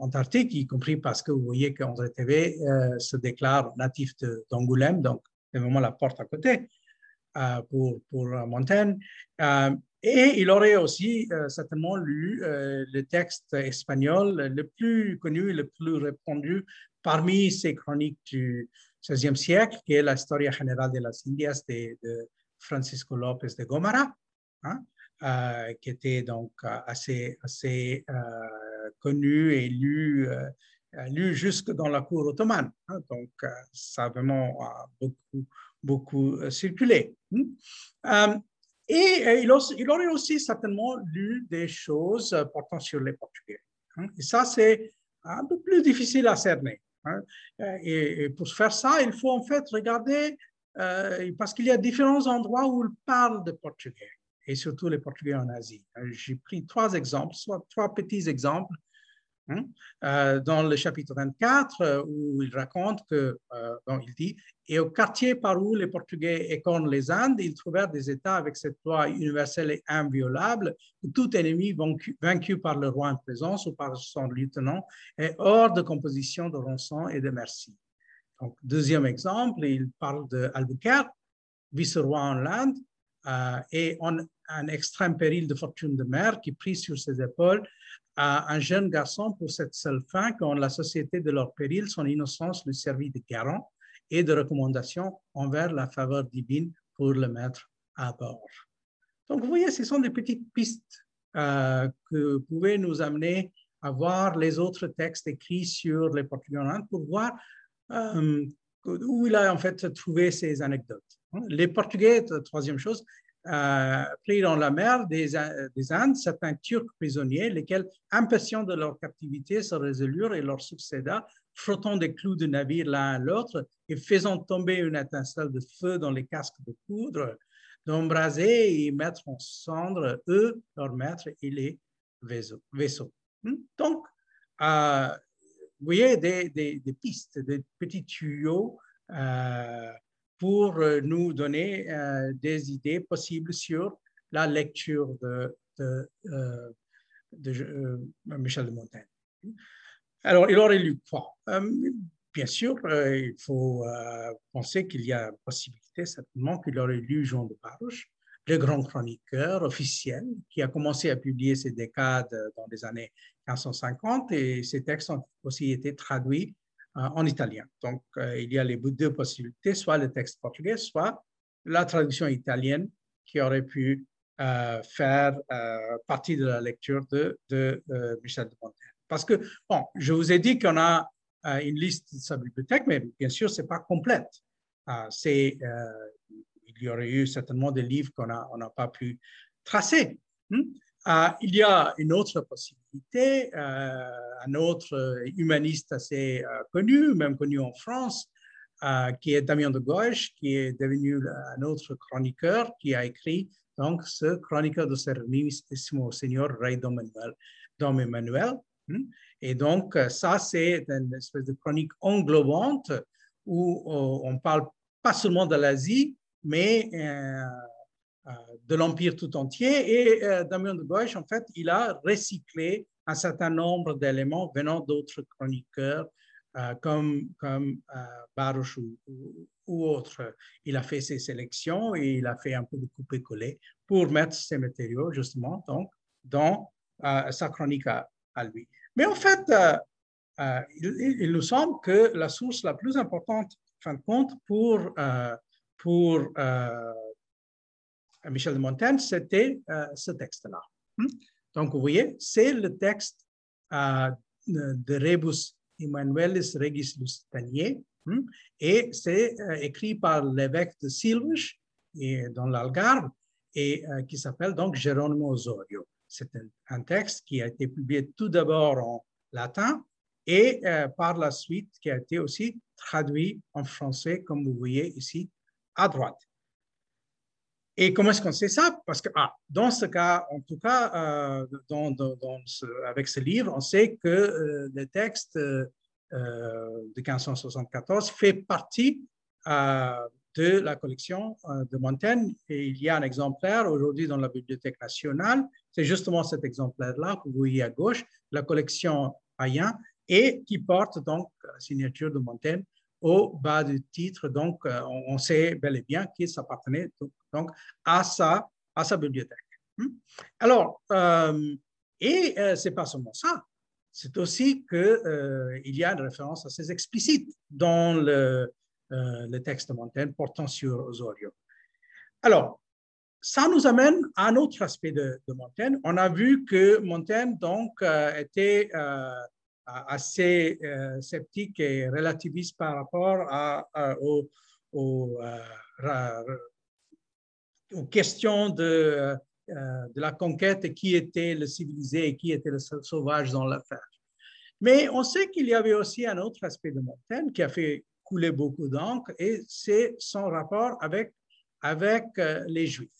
antarctique, y compris parce que vous voyez qu'André TV se déclare natif d'Angoulême, donc c'est vraiment la porte à côté pour Montaigne. Et il aurait aussi certainement lu le texte espagnol le plus connu, le plus répandu parmi ces chroniques du XVIe siècle, qui est la Historia General de las Indias de, Francisco López de Gomara, hein, qui était donc assez, assez connu et lu, lu jusque dans la cour ottomane. Hein, donc, ça a vraiment beaucoup, beaucoup circulé. Hein. Et il, aurait aussi certainement lu des choses portant sur les Portugais. Hein. Et ça, c'est un peu plus difficile à cerner. Hein. Et, pour faire ça, il faut en fait regarder, euh, parce qu'il y a différents endroits où il parle de portugais, et surtout les Portugais en Asie. J'ai pris trois exemples, soit trois petits exemples. Euh, dans le chapitre 24, euh, où il raconte que, euh, il dit, et au quartier par où les Portugais écornent les Indes, ils trouvèrent des États avec cette loi universelle et inviolable, que tout ennemi vaincu, par le roi en présence ou par son lieutenant est hors de composition de rançon et de merci. Donc, deuxième exemple, il parle d'Albuquerque, vice-roi en Inde, et en un extrême péril de fortune de mer qui prit sur ses épaules à un jeune garçon pour cette seule fin, quand la société de leur péril, son innocence lui servit de garant et de recommandation envers la faveur divine pour le mettre à bord. Donc, vous voyez, ce sont des petites pistes euh, que pouvaient nous amener à voir les autres textes écrits sur les Portugais pour voir euh, où il a en fait trouvé ces anecdotes. Les Portugais, troisième chose, euh, pris dans la mer des, des, Indes certains Turcs prisonniers, lesquels, impatients de leur captivité, se résolurent et leur succéda, frottant des clous de navire l'un à l'autre et faisant tomber une étincelle de feu dans les casques de poudre, d'embraser et mettre en cendre eux, leurs maîtres et les vaisseaux. Hmm? Donc, euh, vous voyez des, pistes, des petits tuyaux euh, pour euh, nous donner euh, des idées possibles sur la lecture euh, de Michel de Montaigne. Alors, il aurait lu quoi? Bien sûr, il faut penser qu'il y a possibilité certainement qu'il aurait lu Jean de Baruch, le grand chroniqueur officiel qui a commencé à publier ses décades dans les années 1550 et ses textes ont aussi été traduits en italien. Donc, euh, il y a les deux possibilités, soit le texte portugais, soit la traduction italienne qui aurait pu euh, faire partie de la lecture de, Michel de Montaigne. Parce que, bon, je vous ai dit qu'on a une liste de sa bibliothèque, mais bien sûr, ce n'est pas complète. il y aurait eu certainement des livres qu'on n'a on pas pu tracer. Hmm? Il y a une autre possibilité, euh, un autre humaniste assez euh, connu, même connu en France, euh, qui est Damien de Gauche, qui est devenu un autre chroniqueur, qui a écrit donc ce chroniqueur de Serenissimo Seigneur Rey Dom Emmanuel. Hmm? Et donc, ça, c'est une espèce de chronique englobante où on parle pas seulement de l'Asie, mais euh, de l'Empire tout entier. Et euh, Damien de Gauche, en fait, il a recyclé un certain nombre d'éléments venant d'autres chroniqueurs euh, comme, comme Baruch ou, autres. Il a fait ses sélections et il a fait un peu de couper-coller pour mettre ces matériaux, justement, donc, dans sa chronique à, lui. Mais en fait, il, nous semble que la source la plus importante, fin de compte, pour, pour Michel de Montaigne, c'était euh, ce texte-là. Hmm? Donc, vous voyez, c'est le texte euh, de Rebus Emmanuelis Regis Lusitanier, hmm? et c'est euh, écrit par l'évêque de Silves dans l'Algarve et qui s'appelle donc Geronimo Osorio. C'est un, texte qui a été publié tout d'abord en latin et par la suite qui a été aussi traduit en français, comme vous voyez ici à droite. Et comment est-ce qu'on sait ça? Parce que ah, dans ce cas, en tout cas, euh, avec ce livre, on sait que euh, le texte euh, de 1574 fait partie de la collection de Montaigne. Et il y a un exemplaire aujourd'hui dans la Bibliothèque nationale. C'est justement cet exemplaire-là que vous voyez à gauche, la collection Payen, et qui porte donc la signature de Montaigne au bas du titre. Donc, on sait bel et bien qu'il s'appartenait donc à sa, à sa bibliothèque. Hmm? Alors, euh, et euh, c'est pas seulement ça, c'est aussi qu'il euh, y a une référence assez explicite dans le, le texte de Montaigne portant sur Osorio. Alors, ça nous amène à un autre aspect de, Montaigne. On a vu que Montaigne donc était assez sceptique et relativiste par rapport au aux questions de, euh, la conquête qui était le civilisé et qui était le sauvage dans l'affaire. Mais on sait qu'il y avait aussi un autre aspect de Montaigne qui a fait couler beaucoup d'encre et c'est son rapport avec, avec euh, les Juifs.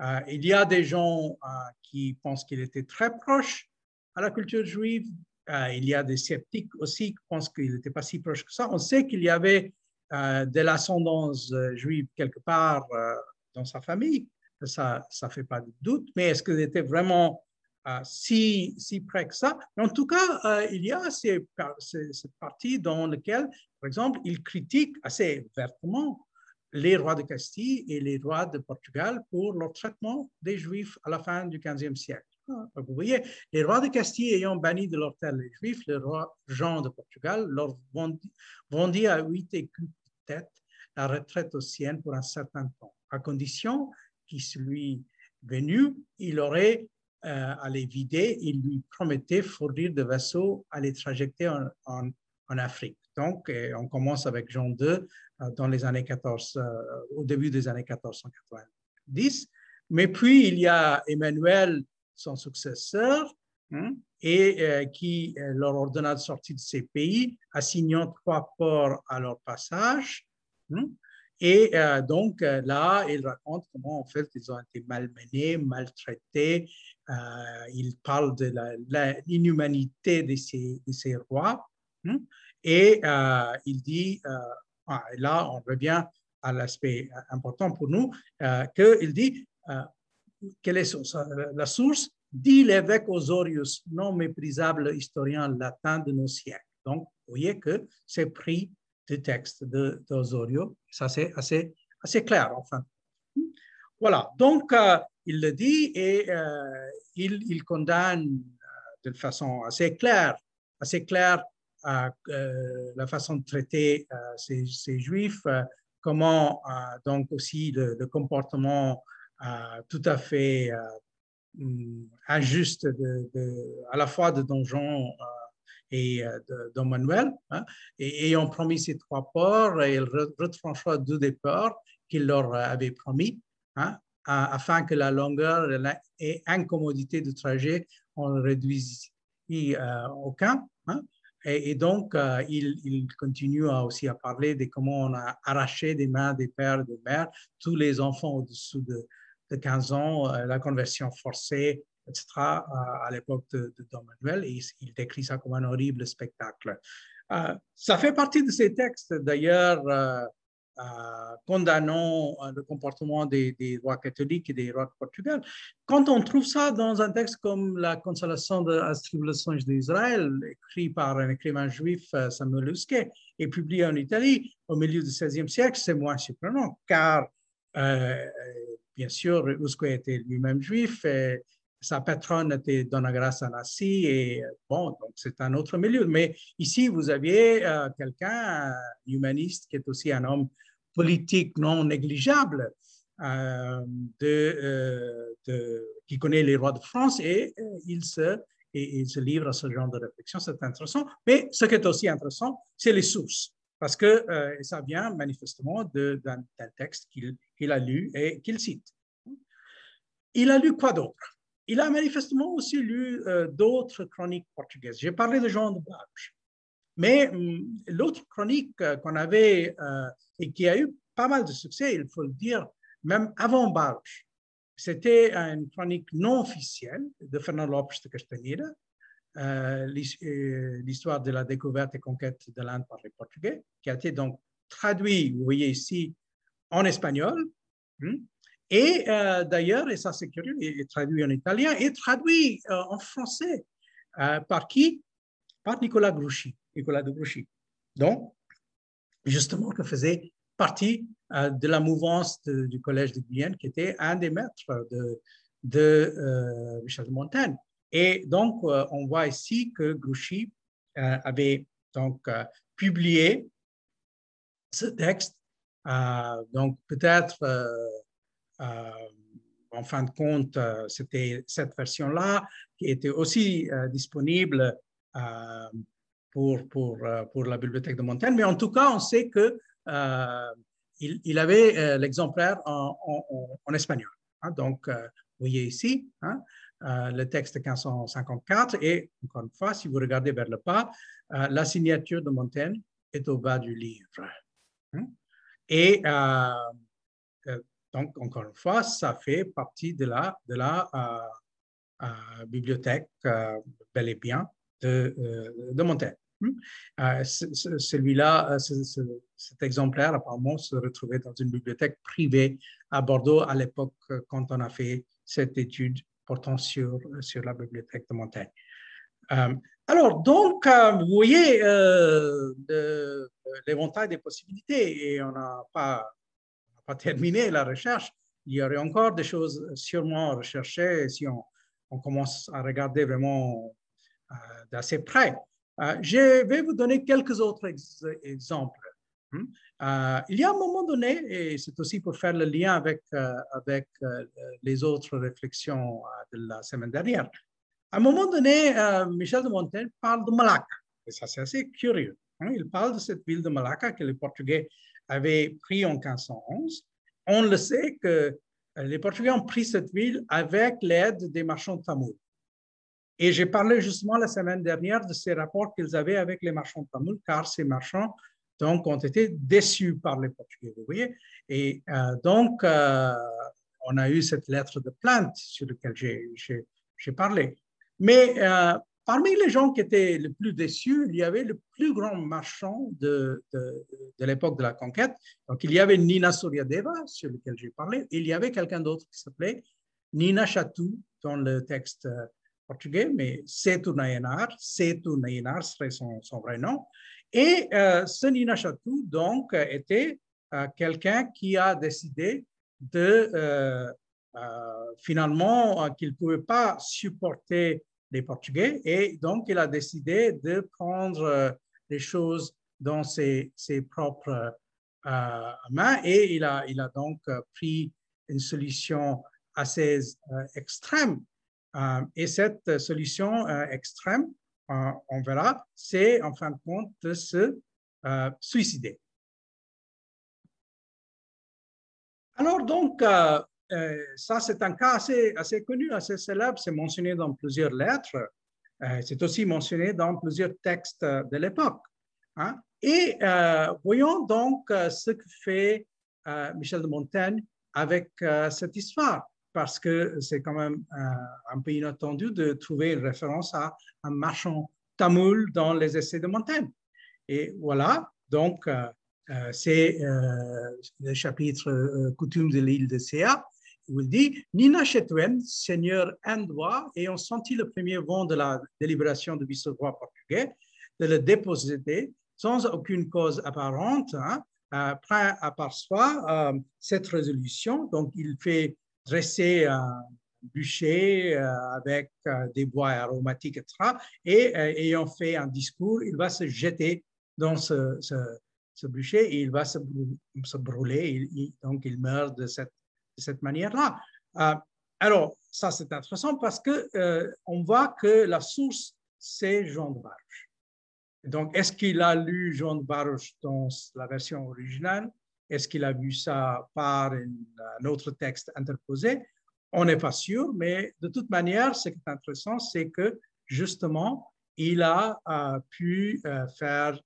Euh, il y a des gens qui pensent qu'il était très proche à la culture juive. Il y a des sceptiques aussi qui pensent qu'il n'était pas si proche que ça. On sait qu'il y avait de l'ascendance juive quelque part dans sa famille, ça ne fait pas de doute, mais est-ce qu'il était vraiment euh, si, si près que ça? En tout cas, euh, il y a cette partie dans laquelle, par exemple, il critique assez vertement les rois de Castille et les rois de Portugal pour leur traitement des Juifs à la fin du XVe siècle. Ah, vous voyez, les rois de Castille ayant banni de leur terre les Juifs, le roi Jean de Portugal leur vendit à huit écus tête la retraite aux siennes pour un certain temps à condition qu'il lui venu, il aurait euh, à les vider, il lui promettait fournir des vaisseaux à les trajecter en, en, Afrique. Donc, euh, on commence avec Jean II euh, dans les années 14, au début des années 1490. Mais puis, il y a Emmanuel, son successeur, hein, et qui leur ordonna de sortir de ces pays, assignant trois ports à leur passage. Hein, et euh, donc euh, là, il raconte comment en fait ils ont été malmenés, maltraités. Euh, il parle de l'inhumanité de ces rois. Hein. et il dit, ah, là on revient à l'aspect important pour nous, qu'il dit, quelle est la source? Dit l'évêque Osorius, non méprisable historien latin de nos siècles. Donc, vous voyez que c'est pris du texte d'Osorio. Ça, c'est assez, clair, enfin. Voilà, donc euh, il le dit et euh, il, condamne euh, de façon assez claire, assez claire la façon de traiter ces, juifs, comment donc aussi le comportement tout à fait injuste de, de, à la fois de Don Jean et euh, Don Manuel, hein, et ayant promis ces trois ports, il retrancha deux des ports qu'il leur avait promis, hein, afin que la longueur et l'incommodité du trajet en réduisent euh, aucun. Hein. Et, donc, euh, il, continue aussi à parler de comment on a arraché des mains des pères et des mères tous les enfants au-dessous de, de, 15 ans, la conversion forcée, etc., à, l'époque de, Don Manuel, il décrit ça comme un horrible spectacle. Euh, ça fait partie de ces textes, d'ailleurs, euh, euh, condamnant le comportement des, rois catholiques et des rois de Portugal. Quand on trouve ça dans un texte comme La consolation de la tribulation d'Israël, écrit par un écrivain juif, Samuel Usquet, et publié en Italie au milieu du XVIe siècle, c'est moins surprenant, car, bien sûr, Usquet était lui-même juif, sa patronne était Donna Nassi et bon, donc c'est un autre milieu. Mais ici, vous aviez euh, quelqu'un, humaniste, qui est aussi un homme politique non négligeable, euh, euh, qui connaît les rois de France se, et, il se livre à ce genre de réflexion. C'est intéressant. Mais ce qui est aussi intéressant, c'est les sources, parce que ça vient manifestement d'un texte qu'il a lu et qu'il cite. Il a lu quoi d'autre? Il a manifestement aussi lu d'autres chroniques portugaises. J'ai parlé de Jean de Barge. Mais hum, l'autre chronique qu'on avait et qui a eu pas mal de succès, il faut le dire, même avant Barge, c'était une chronique non officielle de Fernando Lopes de euh, euh, l'histoire de la découverte et conquête de l'Inde par les Portugais, qui a été donc traduit, vous voyez ici, en espagnol. Hmm, et euh, d'ailleurs, et ça c'est curieux, est traduit en italien et traduit en français. par qui? Par Nicolas Grouchy, Nicolas de Grouchy. Donc, justement, que faisait partie de la mouvance du Collège de Guyane, qui était un des maîtres de Michel de Montaigne. Et donc, euh, on voit ici que Grouchy euh, avait donc euh, publié ce texte. donc, peut-être, en fin de compte, c'était cette version-là qui était aussi disponible pour, pour, pour la bibliothèque de Montaigne. Mais en tout cas, on sait que il, avait l'exemplaire en, espagnol. Hein. donc, vous voyez ici, hein, euh, le texte 1554 et, encore une fois, si vous regardez vers le bas, euh, la signature de Montaigne est au bas du livre. Hein? Et euh, donc, encore une fois, ça fait partie de la, de la bibliothèque bel et bien de, de Montaigne. Hein? Celui-là, cet exemplaire, apparemment, se retrouvait dans une bibliothèque privée à Bordeaux à l'époque quand on a fait cette étude portant sur, sur la bibliothèque de Montaigne. Euh, alors, donc, euh, vous voyez euh, l'éventail des possibilités et on n'a pas, pas, terminé la recherche. Il y aurait encore des choses sûrement recherchées si on, on commence à regarder vraiment d'assez près. je vais vous donner quelques autres exemples. Hmm? Euh, il y a un moment donné, et c'est aussi pour faire le lien avec, euh, avec euh, les autres réflexions de la semaine dernière, à un moment donné, Michel de Montaigne parle de Malacca. Et ça, c'est assez curieux. Hein. Il parle de cette ville de Malacca que les Portugais avaient pris en 1511. On le sait que les Portugais ont pris cette ville avec l'aide des marchands tamouls. Et j'ai parlé justement la semaine dernière de ces rapports qu'ils avaient avec les marchands tamouls, car ces marchands donc ont été déçus par les Portugais, vous voyez. Et euh, donc, euh, on a eu cette lettre de plainte sur laquelle j'ai parlé. Mais euh, parmi les gens qui étaient les plus déçus, il y avait le plus grand marchand de, de, l'époque de la conquête. Donc, il y avait Nina Soriadeva, sur lequel j'ai parlé, il y avait quelqu'un d'autre qui s'appelait Nina Chatou, dans le texte portugais, mais Setu Nayanar, Setu Nayanar serait son, vrai nom. Et euh, ce Nina Chatou, donc, était euh, quelqu'un qui a décidé de, euh, finalement, qu'il ne pouvait pas supporter les Portugais et donc il a décidé de prendre les choses dans ses, propres mains et il a donc pris une solution assez extrême. Et cette solution extrême on verra, c'est en fin de compte de se euh, suicider. Alors donc, euh, euh, ça c'est un cas assez, assez connu, assez célèbre, c'est mentionné dans plusieurs lettres, c'est aussi mentionné dans plusieurs textes de l'époque. Hein. Et voyons donc ce que fait Michel de Montaigne avec cette histoire parce que c'est quand même euh, un peu inattendu de trouver une référence à un marchand tamoul dans les essais de Montaigne. Et voilà, donc euh, euh, c'est le chapitre Coutume de l'île de Céa, où il dit Nina Chetwen, seigneur indois, ayant senti le premier vent de la délibération du vice-roi portugais, de le déposer sans aucune cause apparente, hein, prend à part soi cette résolution. Donc, il fait dresser un bûcher euh, avec euh, des bois aromatiques, etc. Et euh, ayant fait un discours, il va se jeter dans ce, bûcher et il va se, brûler. donc, il meurt de cette, manière-là. alors, ça, c'est intéressant parce que on voit que la source, c'est Jean de Barge. Donc, est-ce qu'il a lu Jean de Barge dans la version originale? Est-ce qu'il a vu ça par un autre texte interposé? On n'est pas sûr, mais de toute manière, ce qui est intéressant, c'est que justement, il a pu faire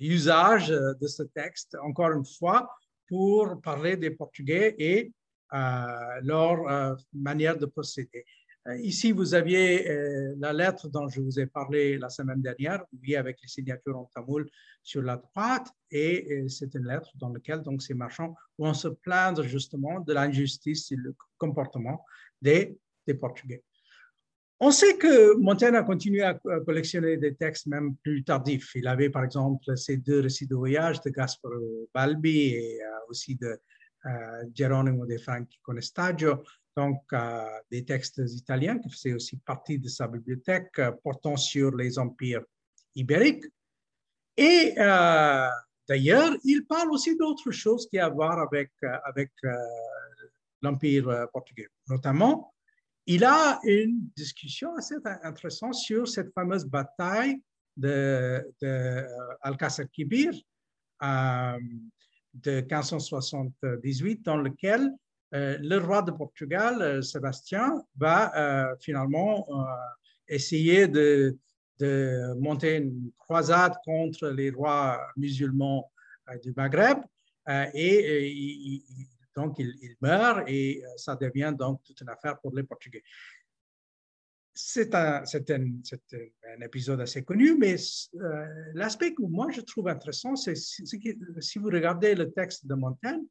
usage de ce texte, encore une fois, pour parler des Portugais et leur manière de procéder. Euh, ici, vous aviez euh, la lettre dont je vous ai parlé la semaine dernière, oui, avec les signatures en tamoul sur la droite, et c'est une lettre dans laquelle donc, ces marchands vont se plaindre justement de l'injustice et le comportement des, des Portugais. On sait que Montaigne a continué à collectionner des textes même plus tardifs. Il avait par exemple ces deux récits de voyage de Gasparo Balbi et euh, aussi de Geronimo de Franchi Conestaggio donc euh, des textes italiens qui faisaient aussi partie de sa bibliothèque euh, portant sur les empires ibériques. Et euh, d'ailleurs, il parle aussi d'autres choses qui ont à voir avec, avec l'empire portugais. Notamment, il a une discussion assez intéressante sur cette fameuse bataille de, de Alcázar Quibir de 1578, dans euh, le roi de Portugal, euh, Sébastien, va euh, finalement essayer de, monter une croisade contre les rois musulmans du Maghreb et, donc il, meurt et ça devient donc toute une affaire pour les Portugais. C'est un, épisode assez connu, mais l'aspect que moi je trouve intéressant, c'est si vous regardez le texte de Montaigne,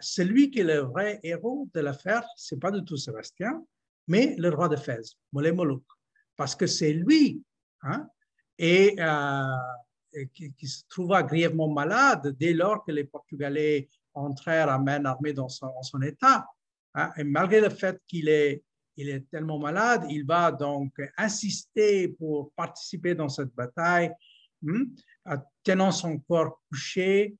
celui qui est le vrai héros de l'affaire, ce n'est pas du tout Sébastien, mais le roi de Fès, Molé Molouk, parce que c'est lui hein, euh, qui, se trouva grièvement malade dès lors que les Portugais entrèrent à main armée dans son, état. Hein, et malgré le fait qu'il est, il est tellement malade, il va donc insister pour participer dans cette bataille, hein, tenant son corps couché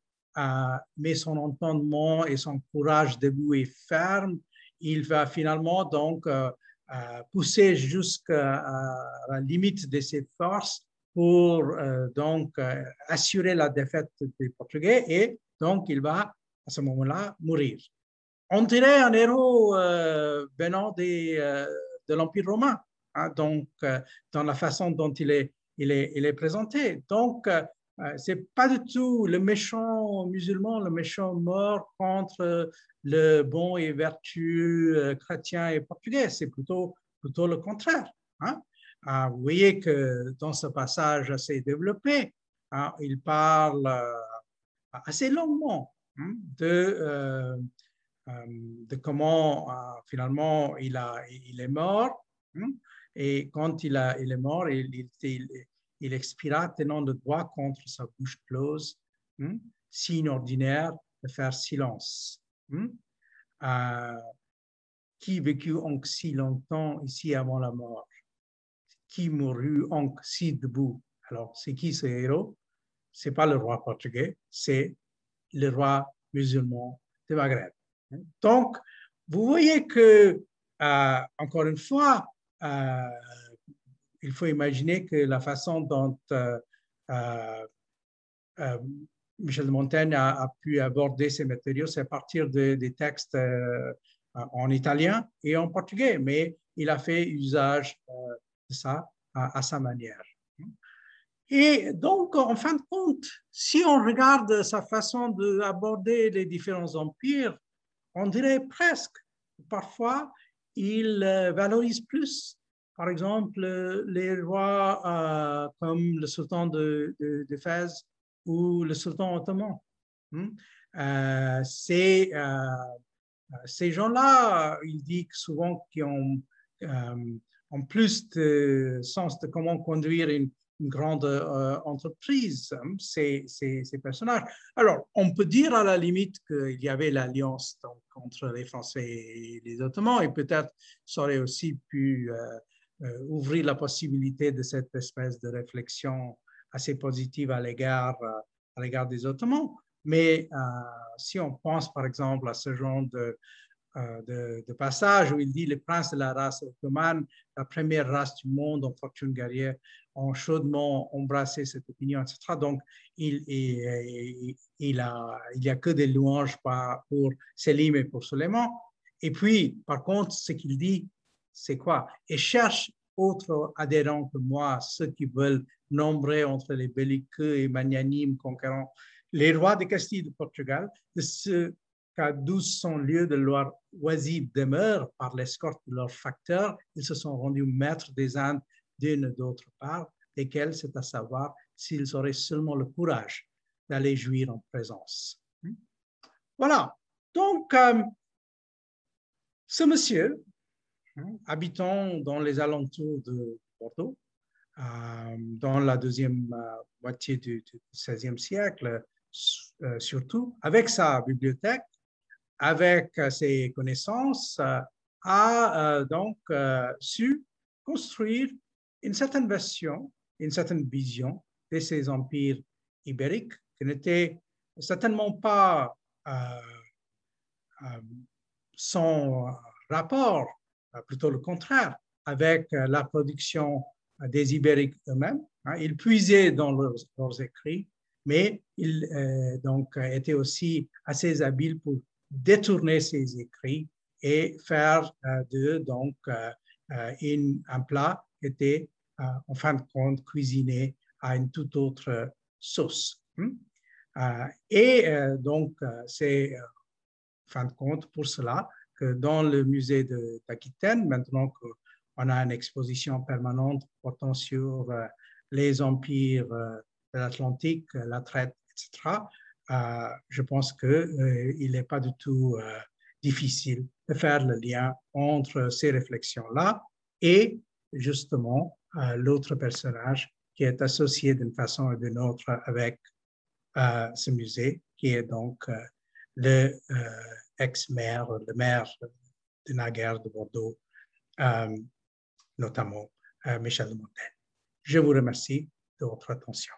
mais son entendement et son courage debout et ferme, il va finalement donc euh, euh, pousser jusqu'à la limite de ses forces pour euh, donc assurer la défaite des Portugais et donc il va à ce moment-là mourir. On dirait un héros venant des, de l'Empire romain, hein, donc dans la façon dont il est, il est, il est présenté. Donc euh, c'est pas du tout le méchant musulman, le méchant mort contre le bon et vertueux euh, chrétien et portugais. C'est plutôt, plutôt le contraire. Hein. Ah, vous voyez que dans ce passage assez développé, hein, il parle euh, assez longuement hein, de, de comment finalement il, a, il est mort. Et quand il, a, il est mort, il, il expira tenant le doigt contre sa bouche close, hein, signe ordinaire de faire silence. Hein. Euh, qui vécut donc si longtemps ici avant la mort? Qui mourut donc si debout? Alors, c'est qui ce héros? C'est pas le roi portugais, c'est le roi musulman de Maghreb. Hein. Donc, vous voyez que, euh, encore une fois, euh, il faut imaginer que la façon dont euh, euh, euh, Michel de Montaigne a, pu aborder ces matériaux, c'est à partir des textes en italien et en portugais, mais il a fait usage de ça à, sa manière. Et donc, en fin de compte, si on regarde sa façon d'aborder les différents empires, on dirait presque, parfois, il valorise plus par exemple, les rois euh, comme le sultan de, de, Fès ou le sultan ottoman. Hmm, euh, euh, ces gens-là, ils disent souvent qu'ils ont, ont, plus de sens de comment conduire une, grande entreprise, hein, ces, ces, personnages. Alors, on peut dire à la limite qu'il y avait l'alliance entre les Français et les Ottomans, et peut-être ça aurait aussi pu ouvrir la possibilité de cette espèce de réflexion assez positive à l'égard euh, à l'égard des Ottomans. Mais euh, si on pense par exemple à ce genre de, de, passage où il dit les princes de la race ottomane, la première race du monde en fortune guerrière, ont chaudement embrassé cette opinion, etc. Donc, il, il, il, a, il n'y a que des louanges pour Selim et pour Suleiman. Et puis, par contre, ce qu'il dit, c'est quoi? Et cherche autres adhérents que moi, ceux qui veulent nombrer entre les belliqueux et magnanimes conquérants les rois de Castille de Portugal, de ce qu'à 1200 lieues de leur oisive demeure, par l'escorte de leurs facteurs, ils se sont rendus maîtres des Indes d'une d'autre part, desquels c'est à savoir s'ils auraient seulement le courage d'aller jouir en présence. Voilà. Donc, euh, ce monsieur, hein, habitant dans les alentours de Bordeaux, euh, dans la deuxième euh, moitié du, XVIe siècle, surtout, avec sa bibliothèque, avec ses connaissances, a donc su construire une certaine version, une certaine vision de ces empires ibériques qui n'étaient certainement pas sans rapport, euh, plutôt le contraire, avec euh, la production des Ibériques eux-mêmes. Hein. Ils puisaient dans leurs, écrits, mais ils euh, donc, étaient aussi assez habiles pour détourner ces écrits et faire de donc un plat qui était en fin de compte cuisiné à une toute autre sauce. Hein. et donc, c'est fin de compte pour cela que dans le musée d'Aquitaine, maintenant qu'on a une exposition permanente portant sur euh, les empires euh, de l'Atlantique, la traite, etc., euh, je pense qu'il n'est pas du tout difficile de faire le lien entre ces réflexions-là et justement l'autre personnage qui est associé d'une façon ou d'une autre avec ce musée, qui est donc le ex-maire, le maire de Naguère de Bordeaux, euh, notamment euh, Michel Montaigne. Je vous remercie de votre attention.